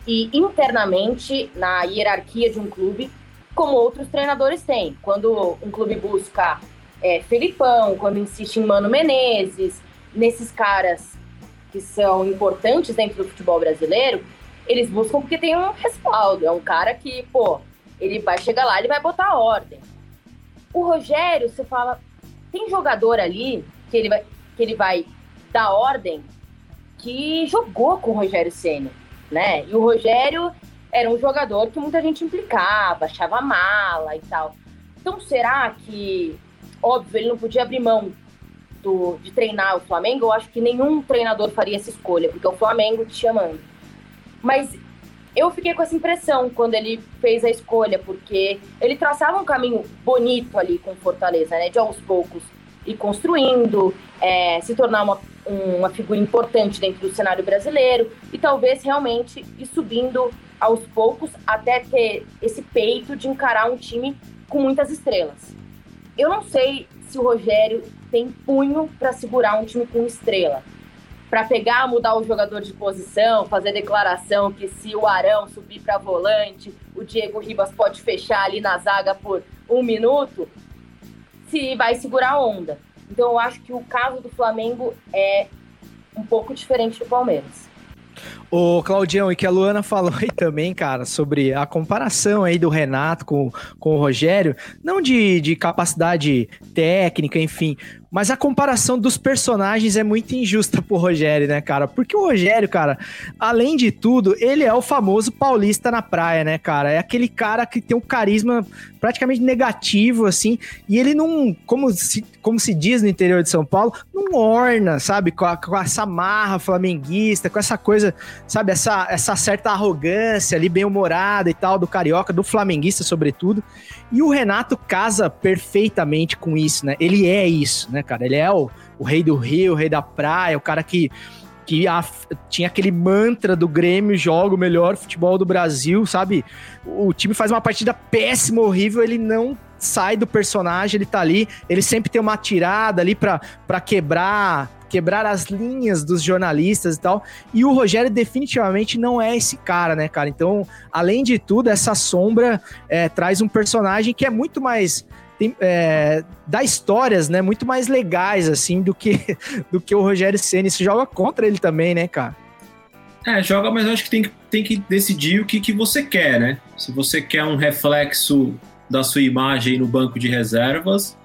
e internamente na hierarquia de um clube como outros treinadores têm. Quando um clube busca é, Felipão, quando insiste em Mano Menezes, nesses caras que são importantes dentro do futebol brasileiro, eles buscam porque tem um respaldo. É um cara que, pô, ele vai chegar lá, ele vai botar ordem. O Rogério, você fala, tem jogador ali que ele vai, que ele vai dar ordem que jogou com o Rogério Senna, né? E o Rogério era um jogador que muita gente implicava, achava mala e tal. Então, será que, óbvio, ele não podia abrir mão do, de treinar o Flamengo? Eu acho que nenhum treinador faria essa escolha, porque é o Flamengo te chamando. Mas eu fiquei com essa impressão quando ele fez a escolha, porque ele traçava um caminho bonito ali com Fortaleza, né? De aos poucos ir construindo, é, se tornar uma, uma figura importante dentro do cenário brasileiro e talvez realmente ir subindo aos poucos até ter esse peito de encarar um time com muitas estrelas. Eu não sei se o Rogério tem punho para segurar um time com estrela para pegar, mudar o jogador de posição, fazer declaração que se o Arão subir para volante, o Diego Ribas pode fechar ali na zaga por um minuto, se vai segurar a onda. Então eu acho que o caso do Flamengo é um pouco diferente do Palmeiras. O Claudião, e que a Luana falou aí também, cara, sobre a comparação aí do Renato com, com o Rogério, não de, de capacidade técnica, enfim, mas a comparação dos personagens é muito injusta pro Rogério, né, cara? Porque o Rogério, cara, além de tudo, ele é o famoso paulista na praia, né, cara? É aquele cara que tem um carisma praticamente negativo, assim, e ele não, como se, como se diz no interior de São Paulo, não orna, sabe? Com, a, com essa marra flamenguista, com essa coisa, sabe? Essa, essa certa arrogância ali, bem-humorada e tal, do carioca, do flamenguista, sobretudo. E o Renato casa perfeitamente com isso, né? Ele é isso, né, cara? Ele é o, o rei do rio, o rei da praia, o cara que, que a, tinha aquele mantra do Grêmio, joga o melhor futebol do Brasil, sabe? O time faz uma partida péssima, horrível, ele não sai do personagem, ele tá ali, ele sempre tem uma tirada ali para quebrar quebrar as linhas dos jornalistas e tal. E o Rogério definitivamente não é esse cara, né, cara? Então, além de tudo, essa sombra é, traz um personagem que é muito mais tem, é, dá histórias, né, muito mais legais assim do que do que o Rogério Ceni. Isso joga contra ele também, né, cara? É, joga, mas eu acho que tem, tem que decidir o que, que você quer, né? Se você quer um reflexo da sua imagem no banco de reservas,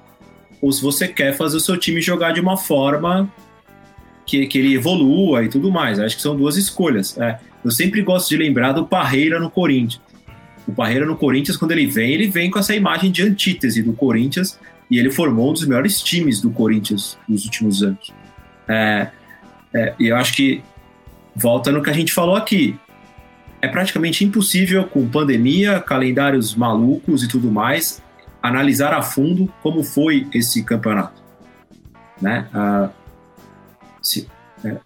ou se você quer fazer o seu time jogar de uma forma que, que ele evolua e tudo mais. Acho que são duas escolhas. É, eu sempre gosto de lembrar do Parreira no Corinthians. O Parreira no Corinthians, quando ele vem, ele vem com essa imagem de antítese do Corinthians e ele formou um dos melhores times do Corinthians nos últimos anos. É, é, e eu acho que volta no que a gente falou aqui. É praticamente impossível, com pandemia, calendários malucos e tudo mais, analisar a fundo como foi esse campeonato. Né? Uh, se, é,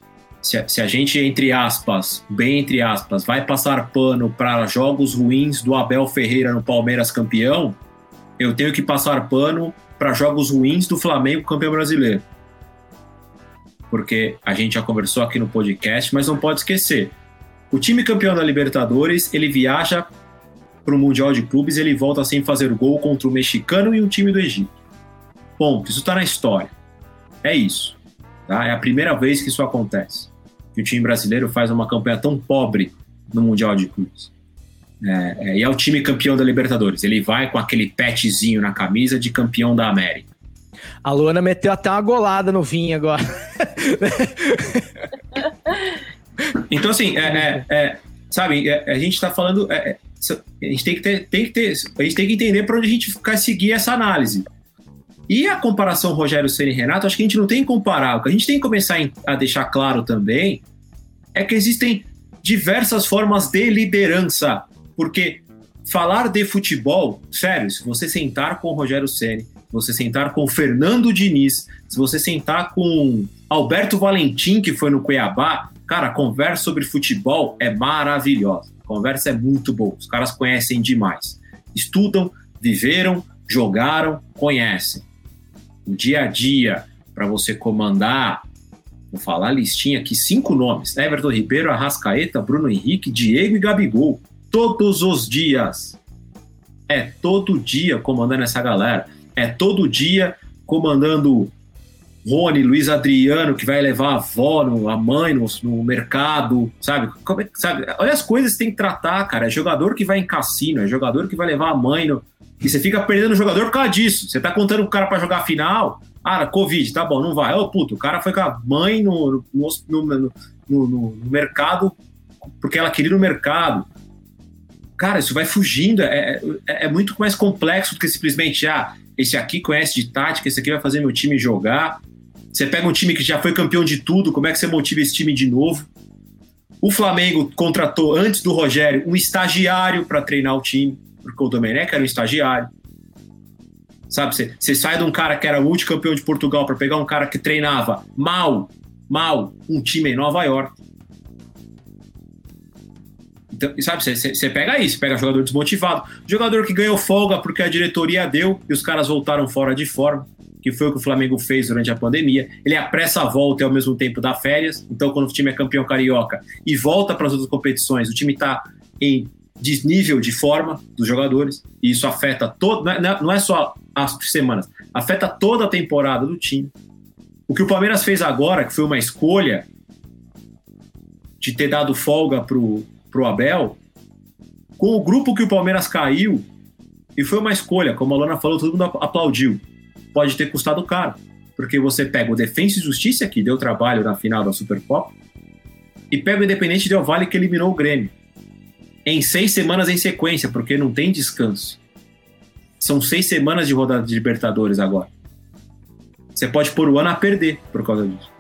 se, se, a, gente, entre aspas, bem entre aspas, vai passar pano para jogos ruins do Abel Ferreira no Palmeiras campeão, eu tenho que passar pano para jogos ruins do Flamengo campeão brasileiro. Porque a gente já conversou aqui no podcast, mas não pode esquecer. O time campeão da Libertadores, ele viaja para o Mundial de Clubes, ele volta sem fazer gol contra o mexicano e um time do Egito. Ponto. Isso está na história. É isso. Tá? É a primeira vez que isso acontece. Que o time brasileiro faz uma campanha tão pobre no Mundial de Clubes. É, é, e é o time campeão da Libertadores. Ele vai com aquele petzinho na camisa de campeão da América. A Luana meteu até uma golada no vinho agora. então, assim, é, é, é sabe, a gente está falando. a gente tem que ter, tem que ter, a gente tem que entender para onde a gente vai seguir essa análise. E a comparação Rogério Ceni e Renato, acho que a gente não tem que comparar. O que a gente tem que começar a deixar claro também é que existem diversas formas de liderança. Porque falar de futebol, sério, se você sentar com o Rogério Ceni, se você sentar com o Fernando Diniz, se você sentar com Alberto Valentim, que foi no Cuiabá, cara, conversa sobre futebol é maravilhosa. A conversa é muito boa. Os caras conhecem demais. Estudam, viveram, jogaram, conhecem o dia a dia para você comandar, vou falar a listinha aqui, cinco nomes: Everton Ribeiro, Arrascaeta, Bruno Henrique, Diego e Gabigol. Todos os dias. É todo dia comandando essa galera. É todo dia comandando Rony, Luiz Adriano, que vai levar a avó, a mãe no, no mercado, sabe? Como, é sabe? Olha as coisas que tem que tratar, cara. É jogador que vai em cassino, é jogador que vai levar a mãe no, e você fica perdendo o jogador por causa disso. Você tá contando o cara para jogar a final. Ah, Covid, tá bom, não vai. Ô, puto, o cara foi com a mãe no, no, no, no, no mercado porque ela queria ir no mercado. Cara, isso vai fugindo. É, é, é, muito mais complexo do que simplesmente, ah, esse aqui conhece de tática, esse aqui vai fazer meu time jogar. Você pega um time que já foi campeão de tudo, como é que você motiva esse time de novo? O Flamengo contratou, antes do Rogério, um estagiário para treinar o time porque o Domenech era um estagiário. Sabe, você, você sai de um cara que era multicampeão de Portugal para pegar um cara que treinava mal, mal, um time em Nova York. Então, sabe, você, você pega isso, pega jogador desmotivado, jogador que ganhou folga porque a diretoria deu e os caras voltaram fora de forma, que foi o que o Flamengo fez durante a pandemia. Ele apressa a volta e ao mesmo tempo dá férias. Então, quando o time é campeão carioca e volta para as outras competições, o time está em desnível de forma dos jogadores, e isso afeta todo, não é, é só as semanas, afeta toda a temporada do time. O que o Palmeiras fez agora, que foi uma escolha de ter dado folga pro, pro Abel, com o grupo que o Palmeiras caiu, e foi uma escolha, como a Lana falou, todo mundo aplaudiu. Pode ter custado caro, porque você pega o Defensa e Justiça, que deu trabalho na final da Supercopa, e pega o Independente Del Vale, que eliminou o Grêmio em seis semanas em sequência, porque não tem descanso. São seis semanas de rodada de Libertadores agora. Você pode pôr o ano a perder por causa disso.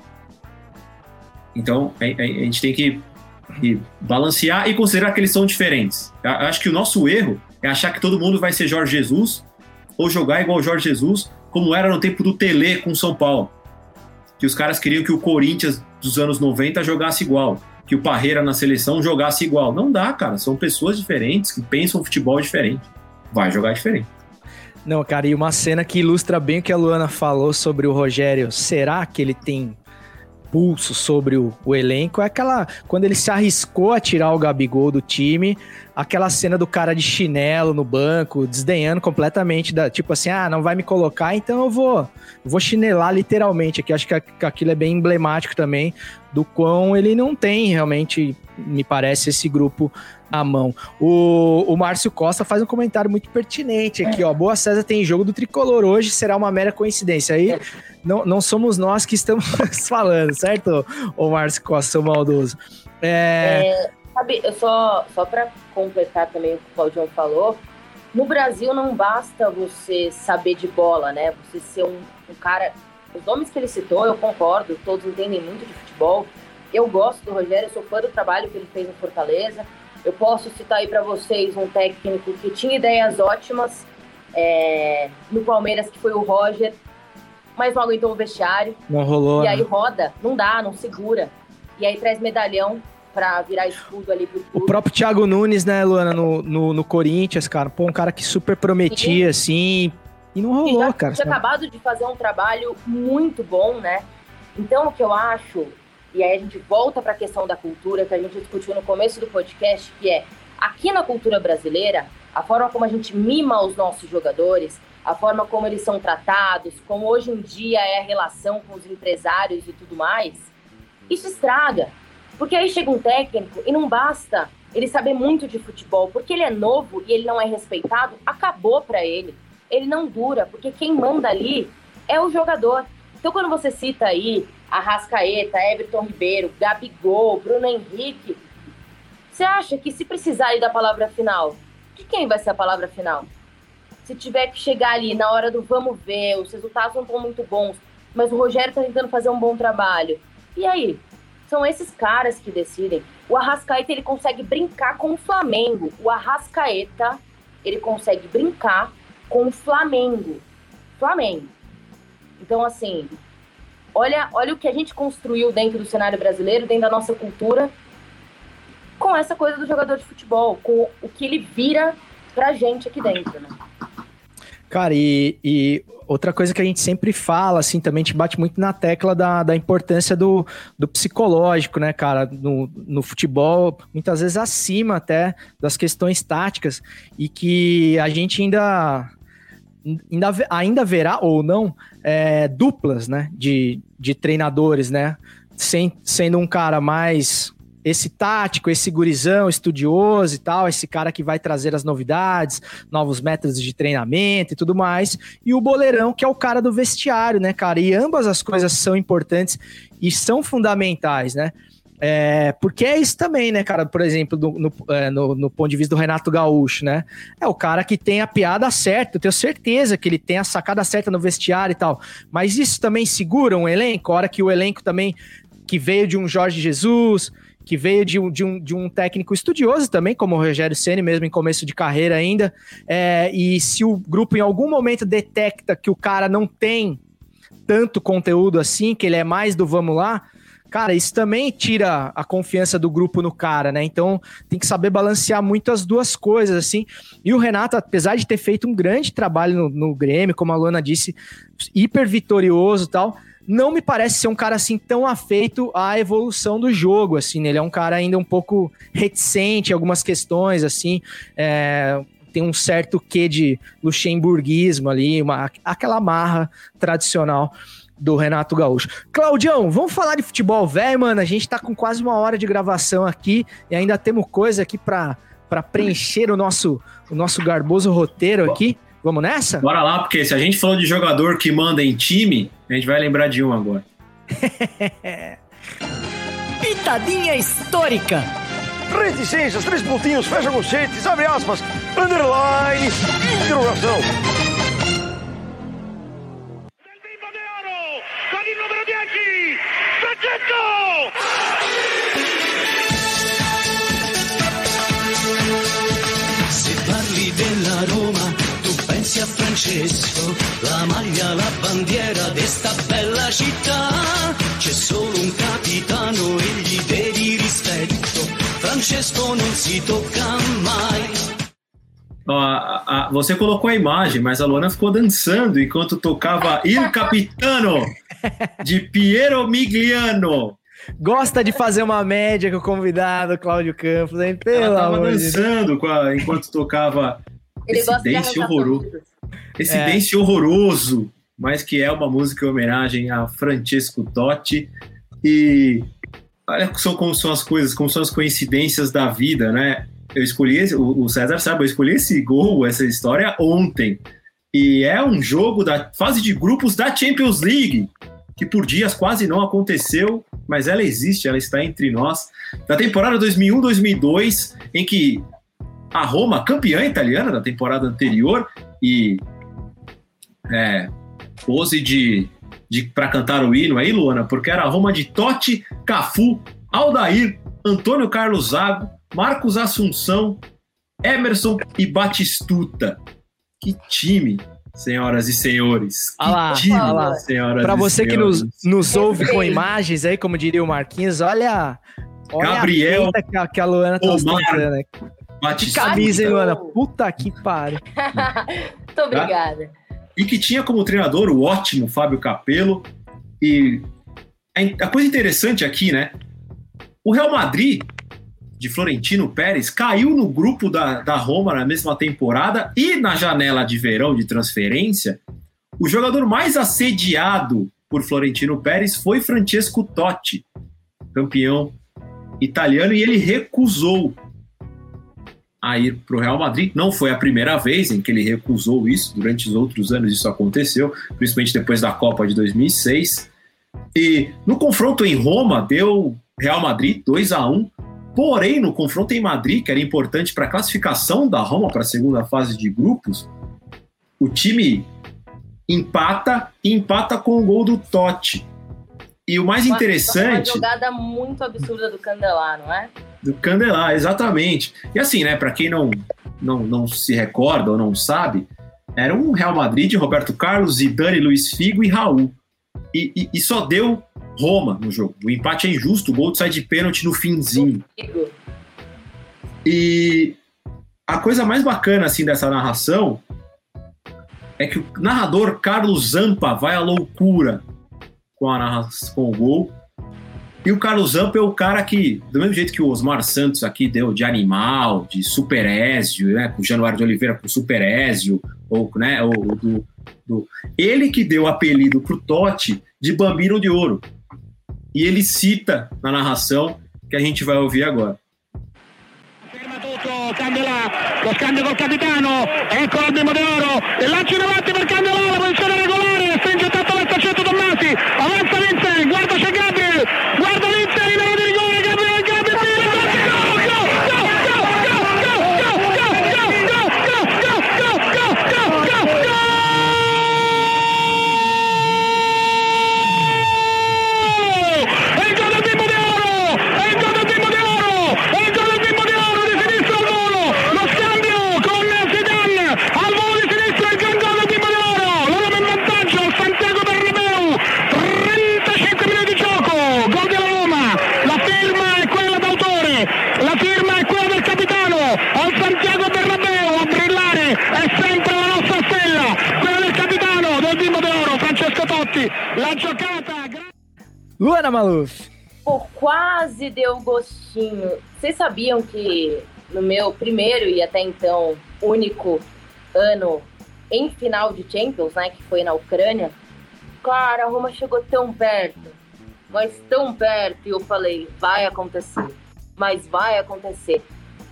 Então, a, a, a gente tem que, que, balancear e considerar que eles são diferentes. Eu acho que o nosso erro é achar que todo mundo vai ser Jorge Jesus ou jogar igual Jorge Jesus, como era no tempo do Tele com São Paulo. Que os caras queriam que o Corinthians dos anos 90 jogasse igual que o Parreira na seleção jogasse igual. Não dá, cara. São pessoas diferentes que pensam futebol diferente. Vai jogar diferente. Não, cara, e uma cena que ilustra bem o que a Luana falou sobre o Rogério. Será que ele tem pulso sobre o, o, elenco é aquela quando ele se arriscou a tirar o Gabigol do time, aquela cena do cara de chinelo no banco, desdenhando completamente da tipo assim, ah, não vai me colocar, então eu vou vou chinelar literalmente aqui. Acho que aquilo é bem emblemático também do quão ele não tem realmente, me parece, esse grupo à mão. O, o Márcio Costa faz um comentário muito pertinente aqui, ó. Boa César tem jogo do tricolor hoje, será uma mera coincidência. Aí não, não somos nós que estamos falando, certo, o Márcio Costa, seu maldoso? É... é sabe, só, só para completar também o que o Claudião falou, no Brasil não basta você saber de bola, né? Você ser um, um cara. Os nomes que ele citou, eu concordo, todos entendem muito de futebol. Eu gosto do Rogério, eu sou fã do trabalho que ele fez no Fortaleza. Eu posso citar aí para vocês um técnico que tinha ideias ótimas é, no Palmeiras, que foi o Roger, mas não aguentou o vestiário. Não rolou. E aí né? roda, não dá, não segura. E aí traz medalhão para virar escudo ali pro clube. O próprio Thiago Nunes, né, Luana, no, no, no Corinthians, cara. Pô, um cara que super prometia, Sim. assim. E não rolou, e já, cara. Tinha acabado de fazer um trabalho muito bom, né? Então, o que eu acho e aí a gente volta para a questão da cultura que a gente discutiu no começo do podcast, que é aqui na cultura brasileira, a forma como a gente mima os nossos jogadores, a forma como eles são tratados, como hoje em dia é a relação com os empresários e tudo mais, isso estraga. Porque aí chega um técnico e não basta ele saber muito de futebol, porque ele é novo e ele não é respeitado, acabou para ele. Ele não dura, porque quem manda ali é o jogador. Então, quando você cita aí Arrascaeta, Everton Ribeiro, Gabigol, Bruno Henrique, você acha que se precisar aí da palavra final, de quem vai ser a palavra final? Se tiver que chegar ali na hora do vamos ver, os resultados não estão muito bons, mas o Rogério está tentando fazer um bom trabalho. E aí? São esses caras que decidem. O Arrascaeta ele consegue brincar com o Flamengo. O Arrascaeta ele consegue brincar com o Flamengo. Flamengo. Então, assim, olha, olha o que a gente construiu dentro do cenário brasileiro, dentro da nossa cultura, com essa coisa do jogador de futebol, com o que ele vira pra gente aqui dentro, né? Cara, e, e, outra coisa que a gente sempre fala, assim, também te bate muito na tecla da, da importância do, do psicológico, né, cara, no, no futebol, muitas vezes acima até das questões táticas, e que a gente ainda ainda, ainda verá ou não é, duplas né, de, de treinadores, né? Sem, sendo um cara mais esse tático, esse gurizão estudioso e tal, esse cara que vai trazer as novidades, novos métodos de treinamento e tudo mais, e o boleirão, que é o cara do vestiário, né, cara? E ambas as coisas são importantes e são fundamentais, né? É, porque é isso também, né, cara? Por exemplo, no, no, é, no, no, ponto de vista do Renato Gaúcho, né? É o cara que tem a piada certa. Eu tenho certeza que ele tem a sacada certa no vestiário e tal. Mas isso também segura um elenco? A hora que o elenco também, que veio de um Jorge Jesus, que veio de um, de um, de um técnico estudioso também, como o Rogério Ceni mesmo em começo de carreira ainda. É, e se o grupo em algum momento detecta que o cara não tem tanto conteúdo assim, que ele é mais do vamos lá Cara, isso também tira a confiança do grupo no cara, né? Então tem que saber balancear muito as duas coisas, assim. E o Renato, apesar de ter feito um grande trabalho no, no Grêmio, como a Luana disse, hiper vitorioso e tal, não me parece ser um cara assim tão afeito à evolução do jogo, assim. Né? Ele é um cara ainda um pouco reticente em algumas questões, assim. É, tem um certo quê de luxemburguismo ali, uma, aquela marra tradicional do Renato Gaúcho. Claudião, vamos falar de futebol velho, mano. A gente tá com quase uma hora de gravação aqui e ainda temos coisa aqui para preencher o nosso, o nosso garboso roteiro aqui. Vamos nessa? Bora lá, porque se a gente falou de jogador que manda em time, a gente vai lembrar de um agora. Pitadinha histórica. Reticências, três pontinhos, fecha conchetes, abre aspas, underline, interrogação. Se parli della Roma, tu pensi a Francesco, la maglia, la bandiera di sta bella città. C'è solo un capitano e gli devi rispetto, Francesco non si tocca mai. a, a, você colocou a imagem, mas a Luana ficou dançando enquanto tocava Il Capitano de Piero Migliano. Gosta de fazer uma média com o convidado, Cláudio Campos, hein? Pelo Ela tava dançando de... a, enquanto tocava Ele esse dance horroroso. Esse é. dance horroroso, mas que é uma música em homenagem a Francesco Totti. E olha como são as coisas, como são as coincidências da vida, né? Eu escolhi, esse, o César sabe, eu escolhi esse gol, essa história ontem. E é um jogo da fase de grupos da Champions League que por dias quase não aconteceu, mas ela existe, ela está entre nós. Da temporada 2001-2002, em que a Roma, campeã italiana da temporada anterior, e é, pose de, de para cantar o hino aí, Luana, porque era a Roma de Totti, Cafu, Aldair, Antônio Carlos Zago, Marcos Assunção, Emerson e Batistuta. Que time! senhoras e senhores. Olha lá, olha lá. senhoras Pra você que nos, nos ouve com imagens aí, como diria o Marquinhos, olha, olha Gabriel, a que a, que a Luana tá ostentando. Né? Que camisa, hein, Luana? Puta que pariu. Muito obrigada. E que tinha como treinador o ótimo Fábio Capello. E a coisa interessante aqui, né? O Real Madrid de Florentino Pérez caiu no grupo da, da Roma na mesma temporada e na janela de verão de transferência, o jogador mais assediado por Florentino Pérez foi Francesco Totti, campeão italiano, e ele recusou a ir para o Real Madrid. Não foi a primeira vez em que ele recusou isso, durante os outros anos isso aconteceu, principalmente depois da Copa de 2006. E no confronto em Roma, deu Real Madrid 2 a 1 Porém, no confronto em Madrid, que era importante para a classificação da Roma para a segunda fase de grupos, o time empata e empata com o gol do Totti. E o mais Uma- interessante. Uma jogada muito absurda do Candelá, não é? Do Candelá, exatamente. E assim, né, para quem não, não, não se recorda ou não sabe, era um Real Madrid de Roberto Carlos, Zidane, Luiz Figo e Raul. E, e- e só deu Roma no jogo. O empate é injusto, o gol sai de pênalti no finzinho. E a coisa mais bacana assim dessa narração é que o narrador Carlos Zampa vai à loucura com, a narra- com o gol. E o Carlos Zampa é o cara que, do mesmo jeito que o Osmar Santos aqui deu de animal, de superézio, né, com o Januário de Oliveira com superézio, ou, né, ou do, do- ele que deu o apelido pro Totti de Bambino de Ouro. E ele cita na narração que a gente vai ouvir agora. Candelà, lo scambio col capitano, ecco la Demo d'Oro, e lancio in avanti per Candelà, la posizione regolare, stringe tanto Tommasi, avanza Lindsay, guarda Luana Maluf. Pô, quase deu gostinho. Vocês sabiam que no meu primeiro e até então único ano em final de Champions, né, que foi na Ucrânia, cara, a Roma chegou tão perto, mas tão perto, e eu falei, vai acontecer, mas vai acontecer.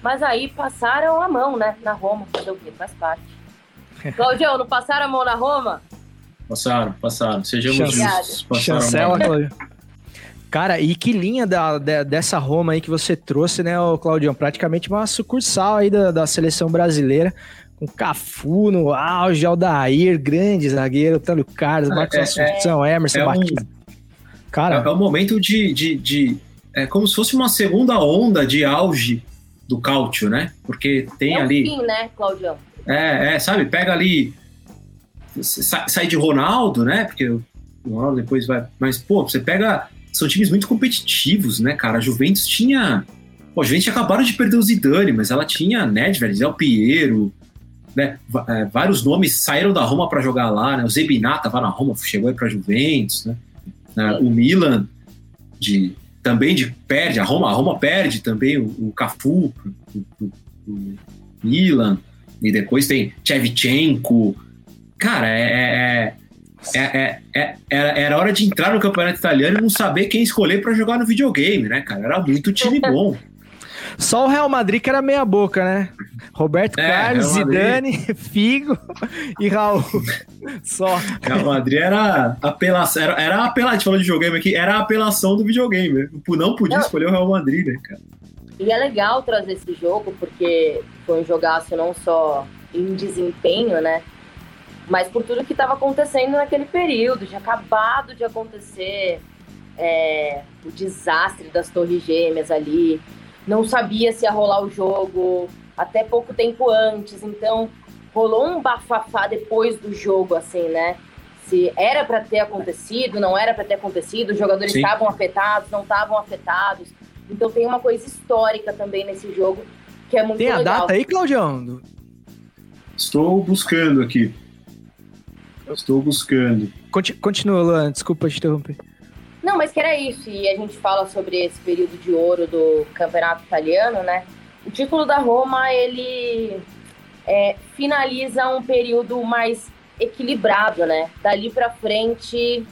Mas aí passaram a mão, né, na Roma, fazer o quê? Faz parte. Claudião, não passaram a mão na Roma? Passaram, passaram. Sejamos Chancela. justos. Passaram Chancela. Claudio. Cara, e que linha da, da- dessa Roma aí que você trouxe, né, Claudião? Praticamente uma sucursal aí da, da seleção brasileira, com Cafu no auge, Aldair, grande zagueiro, Tânio Carlos, Marcos É, é, Assunção, Emerson é um- Batista. É, Cara, é um momento de, de, de- É como se fosse uma segunda onda de auge do cálcio, né? Porque tem é ali. fim, né, Claudião? É, é, sabe? Pega ali. Sai, sai de Ronaldo, né? Porque o Ronaldo depois vai. Mas, pô, você pega. São times muito competitivos, né, cara? A Juventus tinha. Pô, a Juventus acabaram de perder o Zidane, mas ela tinha Nedved, Zé Piero, né? É, vários nomes saíram da Roma para jogar lá, né? O Zebiná tava na Roma, chegou aí pra Juventus, né? É, o Milan, de, também de, perde, a Roma, a Roma perde também o, o Cafu pro- pro- pro Milan. E depois tem Shevchenko. Cara, é, é, é, é- é- era, era hora de entrar no campeonato italiano e não saber quem escolher pra jogar no videogame, né, cara? Era muito time bom. só o Real Madrid que era meia boca, né? Roberto É, Carlos. Zidane, Figo e Raul. Só. Real Madrid era apelação, era, era apelação, a gente falou de videogame aqui, era a apelação do videogame. Não podia Não. escolher o Real Madrid, né, cara? E é legal trazer esse jogo, porque foi um jogaço não só em desempenho, né? Mas por tudo que estava acontecendo naquele período. Tinha acabado de acontecer é, o desastre das Torres Gêmeas ali. Não sabia se ia rolar o jogo até pouco tempo antes. Então, rolou um bafafá depois do jogo, assim, né? Se era para ter acontecido, não era para ter acontecido, os jogadores estavam afetados, não estavam afetados. Então tem uma coisa histórica também nesse jogo que é muito Tem a legal. data aí, Claudião? Estou buscando aqui. Estou buscando. Conti- Continua, Luan, desculpa te interromper. Não, mas que era isso. E a gente fala sobre esse período de ouro do campeonato italiano, né? O título da Roma, ele é, finaliza um período mais equilibrado, né? Dali pra frente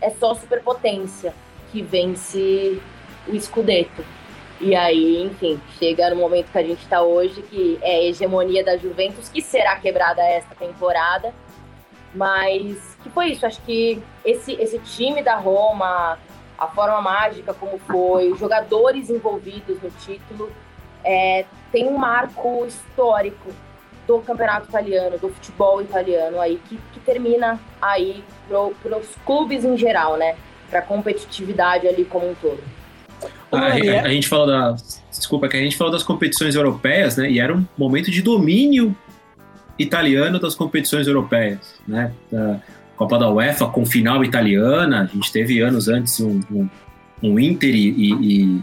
é só superpotência que vence o Scudetto. E aí, enfim, chega no momento que a gente está hoje, que é a hegemonia da Juventus, que será quebrada esta temporada. Mas que foi isso, acho que esse, esse time da Roma, a forma mágica como foi, os jogadores envolvidos no título, é, tem um marco histórico do campeonato italiano, do futebol italiano aí, que, que termina aí para os clubes em geral, né? Para a competitividade ali como um todo. A, a, a, gente falou da. Desculpa, que a gente falou das competições europeias, né? E era um momento de domínio italiano das competições europeias, né? Da Copa da UEFA com final italiana. A gente teve anos antes um, um, um Inter e, e,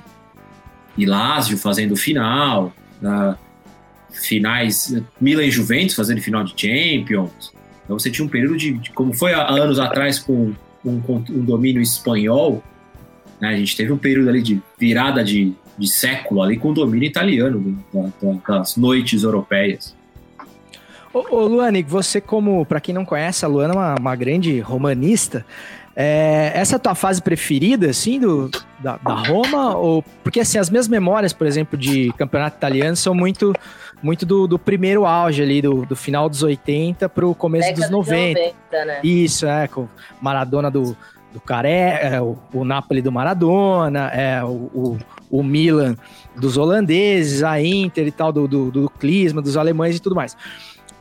e Lazio fazendo final. Uh, finais, Milan e Juventus fazendo final de Champions. Então você tinha um período de, de como foi há anos atrás com um, um domínio espanhol, né? a gente teve um período ali de virada de, de século ali com o domínio italiano da, da, das noites europeias. Ô, ô Luane, você como, para quem não conhece, a Luana é uma, uma grande romanista, é, essa é a tua fase preferida, assim, do, da, da, Roma? Ou, porque, assim, as minhas memórias, por exemplo, de campeonato italiano são muito, muito do, do primeiro auge ali, do, do final dos 80 para o começo Década dos 90. 90 né? Isso, é, com Maradona do, do Caré, é, o, o Napoli do Maradona, é, o, o, o, Milan dos holandeses, a Inter e tal, do, do, do Clisma, dos alemães e tudo mais.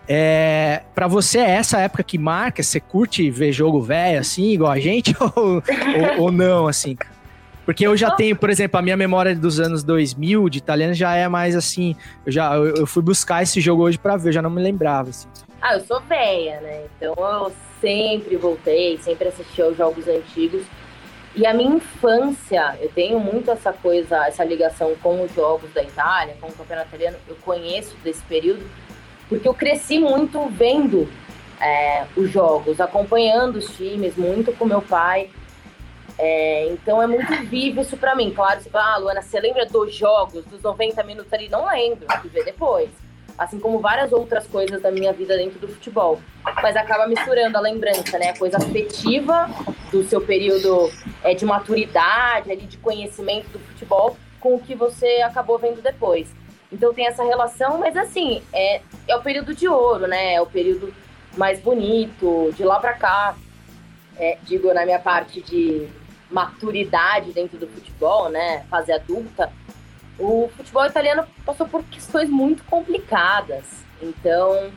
É, para você é essa época que marca? Você curte ver jogo velho assim, igual a gente, ou, ou, ou, não, assim? Porque eu já tenho, por exemplo, a minha memória dos anos 2000 de italiano já é mais assim. Eu já eu, eu fui buscar esse jogo hoje para ver, eu já não me lembrava. Assim. Ah, eu sou velha, né? Então eu sempre voltei, sempre assisti aos jogos antigos. E a minha infância, eu tenho muito essa coisa, essa ligação com os jogos da Itália, com o campeonato italiano. Eu conheço desse período porque eu cresci muito vendo é, os jogos, acompanhando os times, muito com meu pai. É, então é muito vivo isso para mim. Claro, você fala, ah, Luana, você lembra dos jogos, dos 90 minutos ali? Não lembro, que ver depois. Assim como várias outras coisas da minha vida dentro do futebol. Mas acaba misturando a lembrança, né? A coisa afetiva do seu período é, de maturidade, ali, de conhecimento do futebol, com o que você acabou vendo depois. Então tem essa relação, mas assim, é, é o período de ouro, né? É o período mais bonito, de lá para cá. É, digo, na minha parte de maturidade dentro do futebol, né? Fase adulta, o futebol italiano passou por questões muito complicadas. Então,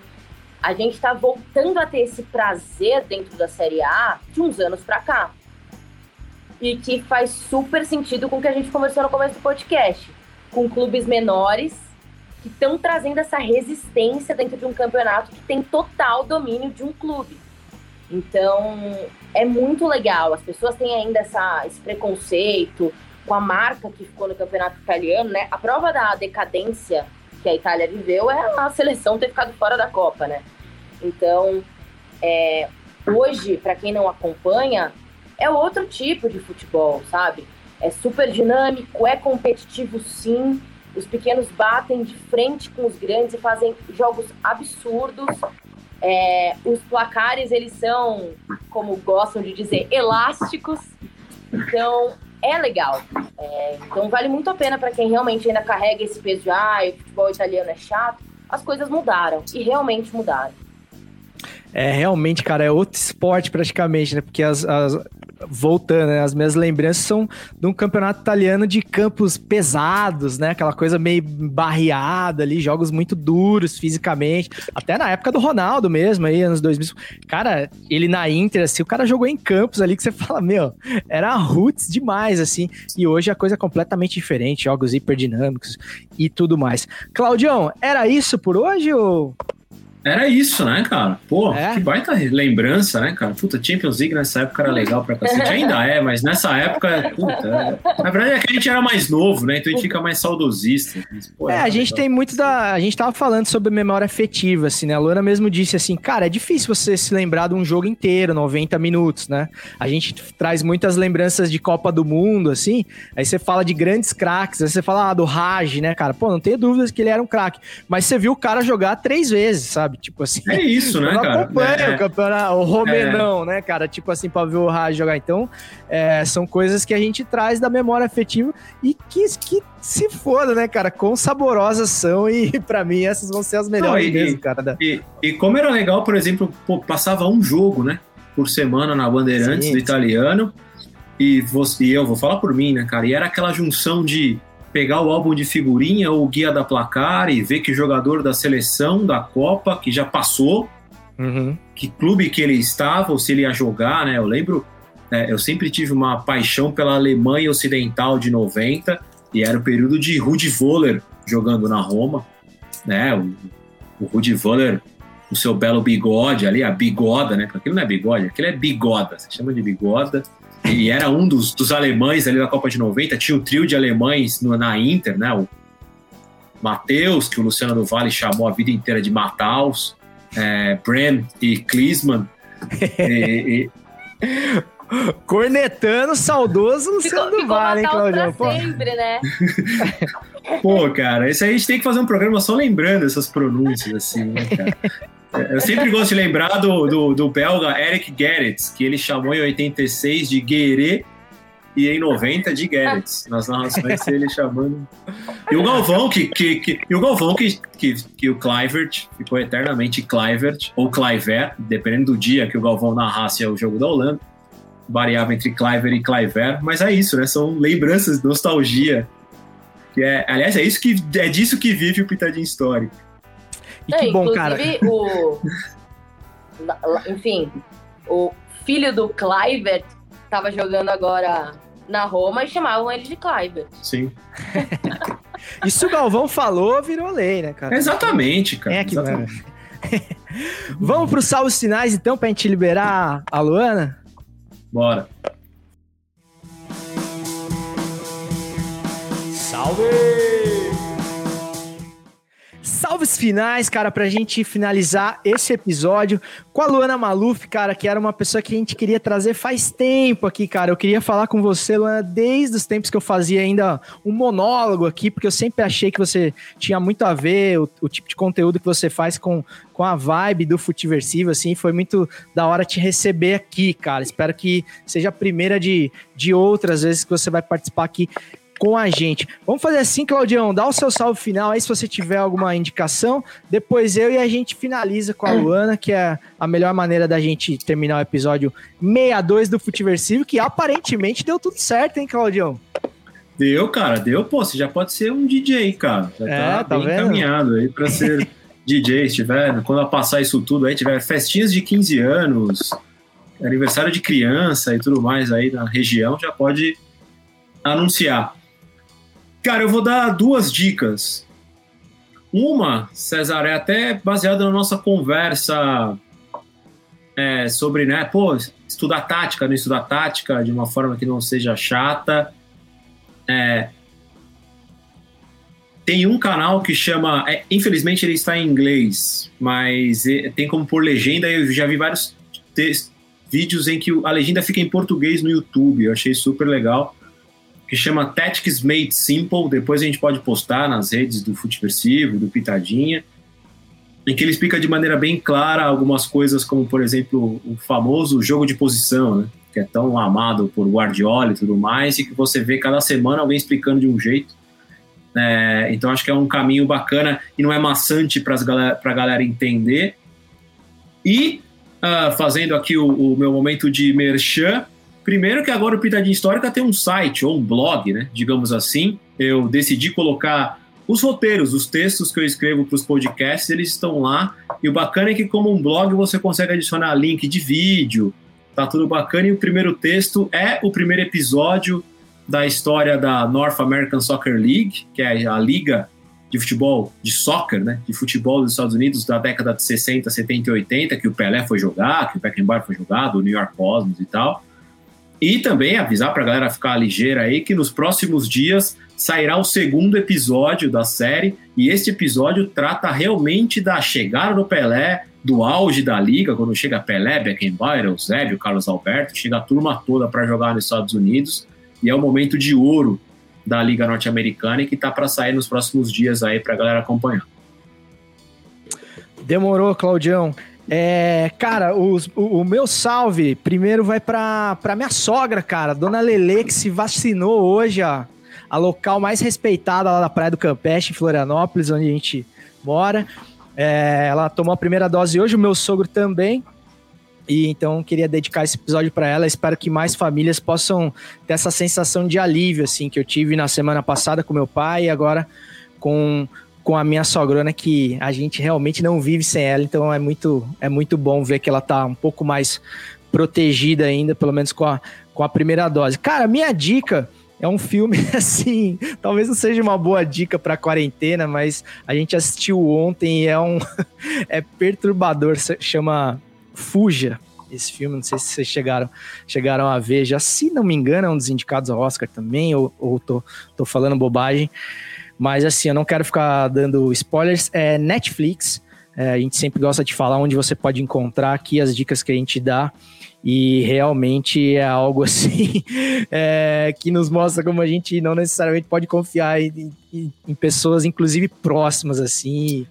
a gente está voltando a ter esse prazer dentro da Série A de uns anos para cá. E que faz super sentido com o que a gente conversou no começo do podcast. Com clubes menores que estão trazendo essa resistência dentro de um campeonato que tem total domínio de um clube. Então, é muito legal. As pessoas têm ainda essa, esse preconceito com a marca que ficou no campeonato italiano, né? A prova da decadência que a Itália viveu é a seleção ter ficado fora da Copa, né? Então, é, hoje, para quem não acompanha, é outro tipo de futebol, sabe? É super dinâmico, é competitivo sim, os pequenos batem de frente com os grandes e fazem jogos absurdos. É, os placares, eles são, como gostam de dizer, elásticos. Então, é legal. É, então, vale muito a pena para quem realmente ainda carrega esse peso de ah, o futebol italiano é chato. As coisas mudaram e realmente mudaram. É, realmente, cara, é outro esporte praticamente, né? Porque as, as, voltando, né? As minhas lembranças são de um campeonato italiano de campos pesados, né? Aquela coisa meio barreada ali, jogos muito duros fisicamente. Até na época do Ronaldo mesmo, aí, anos 2000. Cara, ele na Inter, assim, o cara jogou em campos ali que você fala, meu, era roots demais, assim. E hoje a coisa é completamente diferente, jogos hiperdinâmicos e tudo mais. Claudião, era isso por hoje ou era isso, né, cara? Pô, é? que baita lembrança, né, cara? Puta, Champions League nessa época era legal pra cacete. Ainda é, mas nessa época, puta. É... Na verdade é que a gente era mais novo, né? Então a gente fica mais saudosista. Mas, pô, é, a gente legal. tem muito da. A gente tava falando sobre memória afetiva, assim, né? A Luana mesmo disse assim, cara, é difícil você se lembrar de um jogo inteiro, 90 minutos, né? A gente traz muitas lembranças de Copa do Mundo, assim. Aí você fala de grandes craques, aí você fala ah, do Raj, né, cara? Pô, não tenho dúvidas que ele era um craque. Mas você viu o cara jogar três vezes, sabe? Sabe? Tipo assim. É isso, né, eu não cara? acompanho É. o campeonato, o Romenão, né, cara? Tipo assim, pra ver o Rádio jogar. Então, é, são coisas que a gente traz da memória afetiva e que, que se foda, né, cara? Quão saborosas são e pra mim essas vão ser as melhores Não, e- mesmo, cara. E, e como era legal, por exemplo, pô, passava um jogo, né? Por semana na Bandeirantes Sim, do sim. italiano. E, você, e eu vou falar por mim, né, cara? E era aquela junção de pegar o álbum de figurinha ou o guia da placar e ver que jogador da seleção, da Copa, que já passou, Uhum. que clube que ele estava, ou se ele ia jogar, né? Eu lembro, é, eu sempre tive uma paixão pela Alemanha Ocidental de 90, e era o período de Rudi Voller jogando na Roma, né? O, o Rudi Voller, o seu belo bigode ali, a bigoda, né? Porque aquilo não é bigode, aquilo é bigoda, você chama de bigoda. E era um dos, dos alemães ali da Copa de 90, tinha o trio de alemães no- na Inter, né? O Matheus, que o Luciano do Vale chamou a vida inteira de Mataus, é, e Klinsmann. E- e- Cornetando, saudoso Luciano do Vale, hein, Claudião? pra Pô, sempre, né? pô, cara, isso aí a gente tem que fazer um programa só lembrando essas pronúncias, assim, né, cara? É, Eu sempre gosto de lembrar do, do, do belga Eric Gerrits, que ele chamou em 86 de Guerê e em 90 de Gerrits, nas narrações ele chamando. E o Galvão, que, que, que, o Galvão que, que, que o Clivert ficou eternamente Clivert, ou Cliver, dependendo do dia que o Galvão narrasse o jogo da Holanda, variava entre Cliver e Cliver, mas é isso, né? São lembranças, nostalgia. Que é, aliás, é, isso que, é disso que vive o Pitadinho Histórico. E que Não, bom, cara. inclusive, o. Enfim, o filho do Clivert tava jogando agora na Roma e chamavam ele de Clivert. Sim. E se o Galvão falou, virou lei, né, cara? Exatamente, cara. É que exatamente. Vamos pros salvos finais, então, pra gente liberar a Luana? Bora. Salve! Salves finais, cara, pra gente finalizar esse episódio com a Luana Maluf, cara, que era uma pessoa que a gente queria trazer faz tempo aqui, cara. Eu queria falar com você, Luana, desde os tempos que eu fazia ainda um monólogo aqui, porque eu sempre achei que você tinha muito a ver, o, o tipo de conteúdo que você faz com, com a vibe do Futiversivo, assim, foi muito da hora te receber aqui, cara. Espero que seja a primeira de, de outras vezes que você vai participar aqui com a gente. Vamos fazer assim, Claudião, dá o seu salve final aí se você tiver alguma indicação. Depois eu e a gente finaliza com a Luana, que é a melhor maneira da gente terminar o episódio 62 do Futiversivo, que aparentemente deu tudo certo, hein, Claudião? Deu, cara, deu. Pô, você já pode ser um DJ, cara. Já É, tá, tá bem vendo? encaminhado aí pra ser DJ. Se tiver, quando passar isso tudo aí, tiver festinhas de 15 anos, aniversário de criança e tudo mais aí na região, já pode anunciar. Cara, eu vou dar duas dicas. Uma, César, é até baseada na nossa conversa é, sobre, né, pô, estudar tática, não estudar tática de uma forma que não seja chata. É, tem um canal que chama. é, infelizmente ele está em inglês, mas é, tem como por legenda. Eu já vi vários tex- vídeos em que a legenda fica em português no YouTube. Eu achei super legal. Que chama Tactics Made Simple. Depois a gente pode postar nas redes do Futiversivo, do Pitadinha. Em que ele explica de maneira bem clara algumas coisas, como por exemplo o famoso jogo de posição, né? que é tão amado por Guardiola e tudo mais, e que você vê cada semana alguém explicando de um jeito. É, então acho que é um caminho bacana e não é maçante para a galera entender. E ah, fazendo aqui o, o meu momento de merchan, primeiro que agora o Pitadinha Histórica tem um site ou um blog, né, digamos assim. Eu decidi colocar os roteiros, os textos que eu escrevo para os podcasts, eles estão lá. E o bacana é que como um blog você consegue adicionar link de vídeo, tá tudo bacana. E o primeiro texto é o primeiro episódio da história da North American Soccer League, que é a liga de futebol, de soccer, né, de futebol dos Estados Unidos da década de 60, 70 e 80, que o Pelé foi jogar, que o Beckenbauer foi jogar, do New York Cosmos e tal. E também avisar para a galera ficar ligeira aí que nos próximos dias sairá o segundo episódio da série, e este episódio trata realmente da chegada do Pelé, do auge da liga, quando chega Pelé, Beckenbauer, Eusébio, Carlos Alberto, chega a turma toda para jogar nos Estados Unidos, e é o momento de ouro da Liga Norte-Americana e que tá para sair nos próximos dias aí para a galera acompanhar. Demorou, Claudião. É, cara, os- o, o meu salve primeiro vai pra, pra minha sogra, cara, Dona Lele, que se vacinou hoje, a, a local mais respeitada lá da Praia do Campeche, em Florianópolis, onde a gente mora. É, ela tomou a primeira dose hoje, o meu sogro também. E então queria dedicar esse episódio para ela. Espero que mais famílias possam ter essa sensação de alívio, assim, que eu tive na semana passada com meu pai e agora com, com a minha sogrona, que a gente realmente não vive sem ela. Então é muito, é muito bom ver que ela tá um pouco mais protegida ainda, pelo menos com a, com a primeira dose. Cara, minha dica é um filme assim, talvez não seja uma boa dica para quarentena, mas a gente assistiu ontem e é um é perturbador, chama Fuja. Esse filme, não sei se vocês chegaram, chegaram a ver, já se não me engano, é um dos indicados ao Oscar também, ou, ou tô, tô falando bobagem. Mas assim, eu não quero ficar dando spoilers. É Netflix. é, a gente sempre gosta de falar onde você pode encontrar aqui as dicas que a gente dá. E realmente é algo assim é, que nos mostra como a gente não necessariamente pode confiar em, em- em pessoas, inclusive próximas, assim.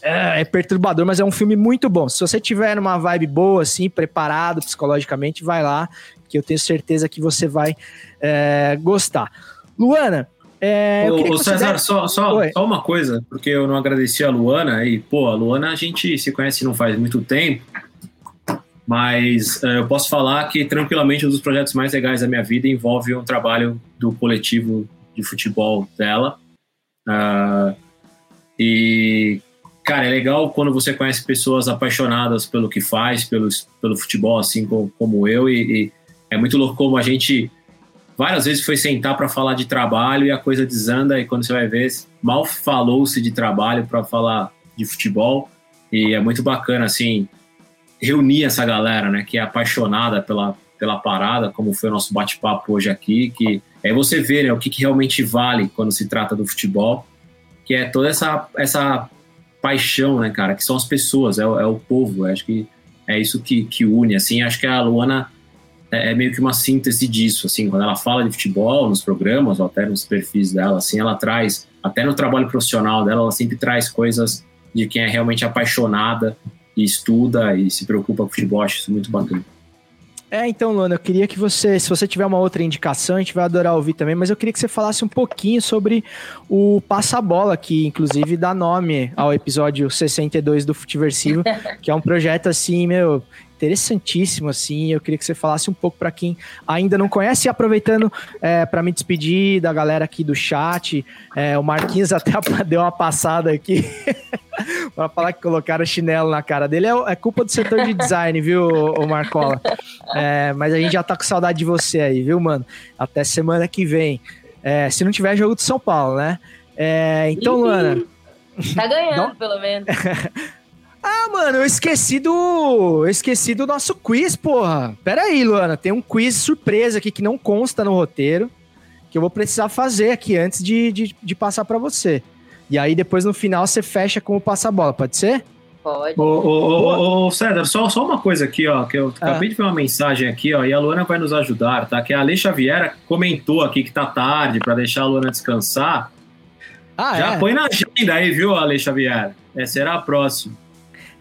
É, é perturbador, mas é um filme muito bom. Se você tiver numa vibe boa, assim, preparado psicologicamente, vai lá, que eu tenho certeza que você vai é, gostar. Luana, é, Ô, ô, César, só, só, Oi. só uma coisa, porque eu não agradeci a Luana, e, pô, a Luana a gente se conhece não faz muito tempo, mas eh, eu posso falar que tranquilamente um dos projetos mais legais da minha vida envolve um trabalho do coletivo de futebol dela. Ah, e, cara, é legal quando você conhece pessoas apaixonadas pelo que faz, pelo, pelo futebol, assim como, como eu, e, e é muito louco como a gente várias vezes foi sentar para falar de trabalho e a coisa desanda e quando você vai ver mal falou-se de trabalho para falar de futebol. E é muito bacana assim reunir essa galera né que é apaixonada pela pela parada como foi o nosso bate-papo hoje aqui que aí você vê né, o que, que realmente vale quando se trata do futebol que é toda essa essa paixão né cara que são as pessoas é, é o povo. Acho que é isso que, que une assim acho que a Luana é, é meio que uma síntese disso, assim, quando ela fala de futebol nos programas ou até nos perfis dela, assim, ela traz, até no trabalho profissional dela, ela sempre traz coisas de quem é realmente apaixonada e estuda e se preocupa com futebol, acho isso muito bacana. É, então, Luana, eu queria que você, se você tiver uma outra indicação, a gente vai adorar ouvir também, mas eu queria que você falasse um pouquinho sobre o Passa-Bola, que inclusive dá nome ao episódio 62 do Futiversivo, que é um projeto, assim, meu, interessantíssimo, assim, eu queria que você falasse um pouco para quem ainda não conhece, e aproveitando é, para me despedir da galera aqui do chat, é, o Marquinhos até deu uma passada aqui, para falar que colocaram chinelo na cara dele, é, é culpa do setor de design, viu, ô Marcola? É, mas a gente já tá com saudade de você aí, viu, mano? Até semana que vem. É, se não tiver jogo de São Paulo, né? É, então, Ih, Luana. Tá ganhando, Não? pelo menos. Ah, mano, eu esqueci do. Eu esqueci do nosso quiz, porra. Pera aí, Luana. Tem um quiz surpresa aqui que não consta no roteiro. Que eu vou precisar fazer aqui antes de, de, de passar pra você. E aí, depois no final, você fecha com o passa-bola, pode ser? Pode. Ô, ô, ô, ô, ô, César, só, só uma coisa aqui, ó, que eu Ah. acabei de ver uma mensagem aqui, ó, e a Luana vai nos ajudar, tá? Que a Ale Xaviera comentou aqui que tá tarde para deixar a Luana descansar. Ah, Já é. põe na agenda aí, viu, Ale Xaviera? É, será a próxima.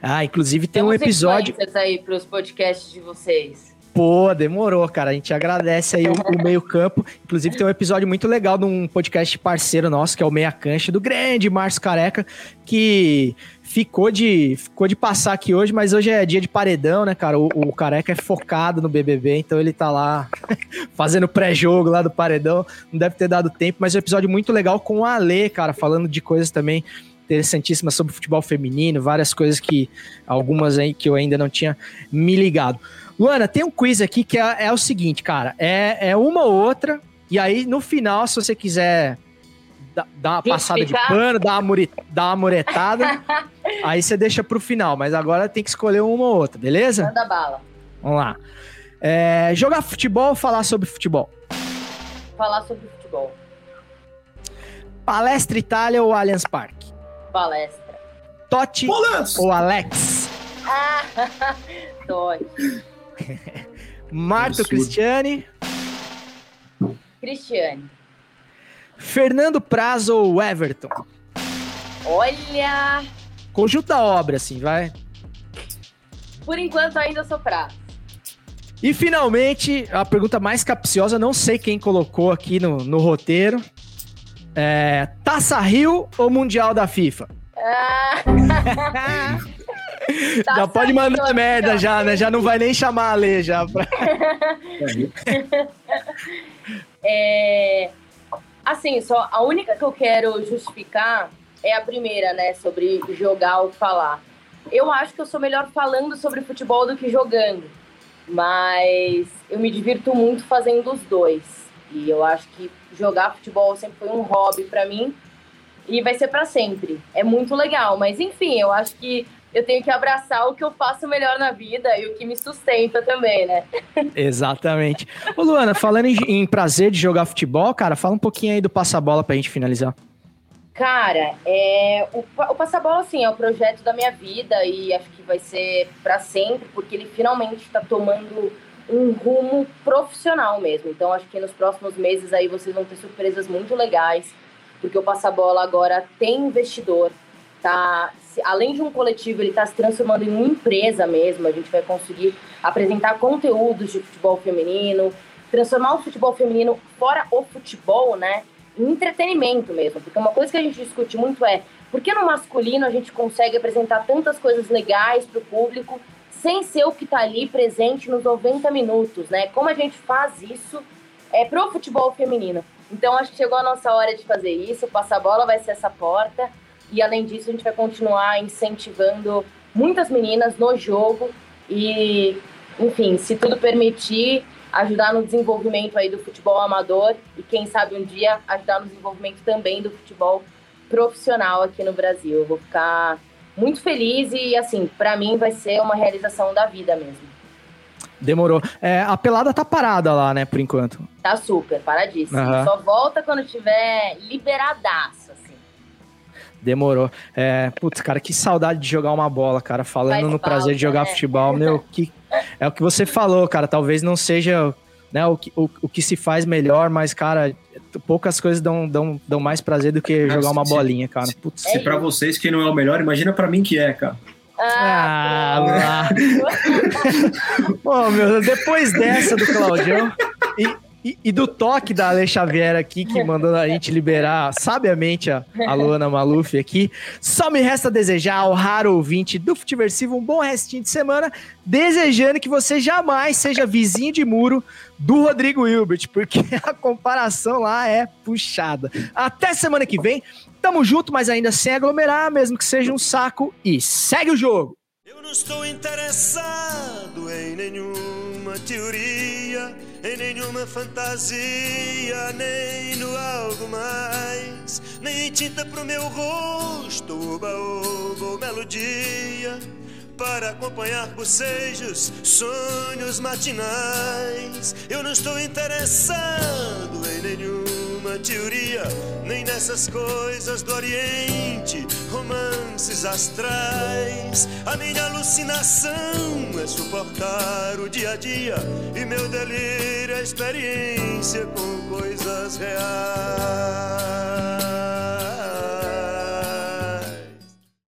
Ah, inclusive tem um Temos episódio. aí pros podcasts de vocês. Pô, demorou, cara. A gente agradece aí o, o meio-campo. Inclusive, tem um episódio muito legal de um podcast parceiro nosso, que é o Meia Cancha, do grande Márcio Careca, que ficou de, ficou de passar aqui hoje, mas hoje é dia de paredão, né, cara? O, o Careca é focado no BBB, então ele tá lá fazendo pré-jogo lá do paredão. Não deve ter dado tempo, mas é um episódio muito legal com a Ale, cara, falando de coisas também interessantíssimas sobre futebol feminino, várias coisas que algumas aí que eu ainda não tinha me ligado. Luana, tem um quiz aqui que é, é o seguinte, cara. É, é uma ou outra, e aí no final, se você quiser dar, uma passada de pano, dar uma, muri- dar uma muretada, aí você deixa pro final. Mas agora tem que escolher uma ou outra, beleza? Manda bala. Vamos lá. É, jogar futebol ou falar sobre futebol? Falar sobre futebol. Palestra Itália ou Allianz Parque? Palestra. Totti ou Alex? Ah, Totti. Marco Absurdo. Cristiani, Cristiane. Fernando Praz ou Everton? Olha, conjunto da obra, assim, vai. Por enquanto ainda sou prata. E finalmente, a pergunta mais capciosa, não sei quem colocou aqui no, no roteiro. É, Taça Rio ou Mundial da FIFA? Ah, já pode mandar Rio, merda já, né? Já não vai nem chamar a Lê já. pra- É, assim, só a única que eu quero justificar é a primeira, né? Sobre jogar ou falar. Eu acho que eu sou melhor falando sobre futebol do que jogando. Mas eu me divirto muito fazendo os dois. E eu acho que jogar futebol sempre foi um hobby pra mim. E vai ser pra sempre. É muito legal. Mas enfim, eu acho que eu tenho que abraçar o que eu faço melhor na vida e o que me sustenta também, né? Exatamente. Ô, Luana, falando em, em prazer de jogar futebol, cara, fala um pouquinho aí do passa-bola pra gente finalizar. Cara, é, o, o Passabola, assim, é o projeto da minha vida e acho que vai ser pra sempre, porque ele finalmente está tomando um rumo profissional mesmo. Então, acho que nos próximos meses aí vocês vão ter surpresas muito legais, porque o Passabola agora tem investidor, tá? Além de um coletivo, ele está se transformando em uma empresa mesmo. A gente vai conseguir apresentar conteúdos de futebol feminino, transformar o futebol feminino fora o futebol, né? em entretenimento mesmo, porque uma coisa que a gente discute muito é por que no masculino a gente consegue apresentar tantas coisas legais para o público sem ser o que está ali presente nos 90 minutos, né? Como a gente faz isso é pro futebol feminino. Então acho que chegou a nossa hora de fazer isso, o Passa Bola vai ser essa porta e além disso a gente vai continuar incentivando muitas meninas no jogo e, enfim, se tudo permitir, ajudar no desenvolvimento aí do futebol amador e quem sabe um dia ajudar no desenvolvimento também do futebol profissional aqui no Brasil. Eu vou ficar muito feliz e assim, para mim vai ser uma realização da vida mesmo. Demorou. É, a pelada tá parada lá, né, por enquanto. Tá super, paradíssimo. Aham. Só volta quando tiver liberadaço, assim. Demorou. É, putz, cara, que saudade de jogar uma bola, cara. Falando Faz no prazer de falta, jogar né? futebol, meu, que é o que você falou, cara. Talvez não seja né, o, que, o, o que se faz melhor, mas, cara, poucas coisas dão, dão, dão mais prazer do que jogar uma sim. bolinha, cara. Putz. É Se pra vocês que não é o melhor, imagina pra mim que é, cara. Ah, lá. Pô, meu, depois dessa do Claudião e, e, e do toque da Ale Xavier aqui, que mandou a gente liberar sabiamente a, a Luana Maluf aqui, só me resta desejar ao raro ouvinte do Futiversivo um bom restinho de semana, desejando que você jamais seja vizinho de muro do Rodrigo Hilbert, porque a comparação lá é puxada. Até semana que vem, tamo junto, mas ainda sem aglomerar, mesmo que seja um saco, e segue o jogo! Eu não estou interessado em nenhuma teoria, em nenhuma fantasia, nem no algo mais, nem em tinta pro meu rosto, oba, ou melodia, para acompanhar bocejos, sonhos matinais. Eu não estou interessado em nenhuma teoria, nem nessas coisas do Oriente, romances astrais. A minha alucinação é suportar o dia a dia e meu delírio é experiência com coisas reais.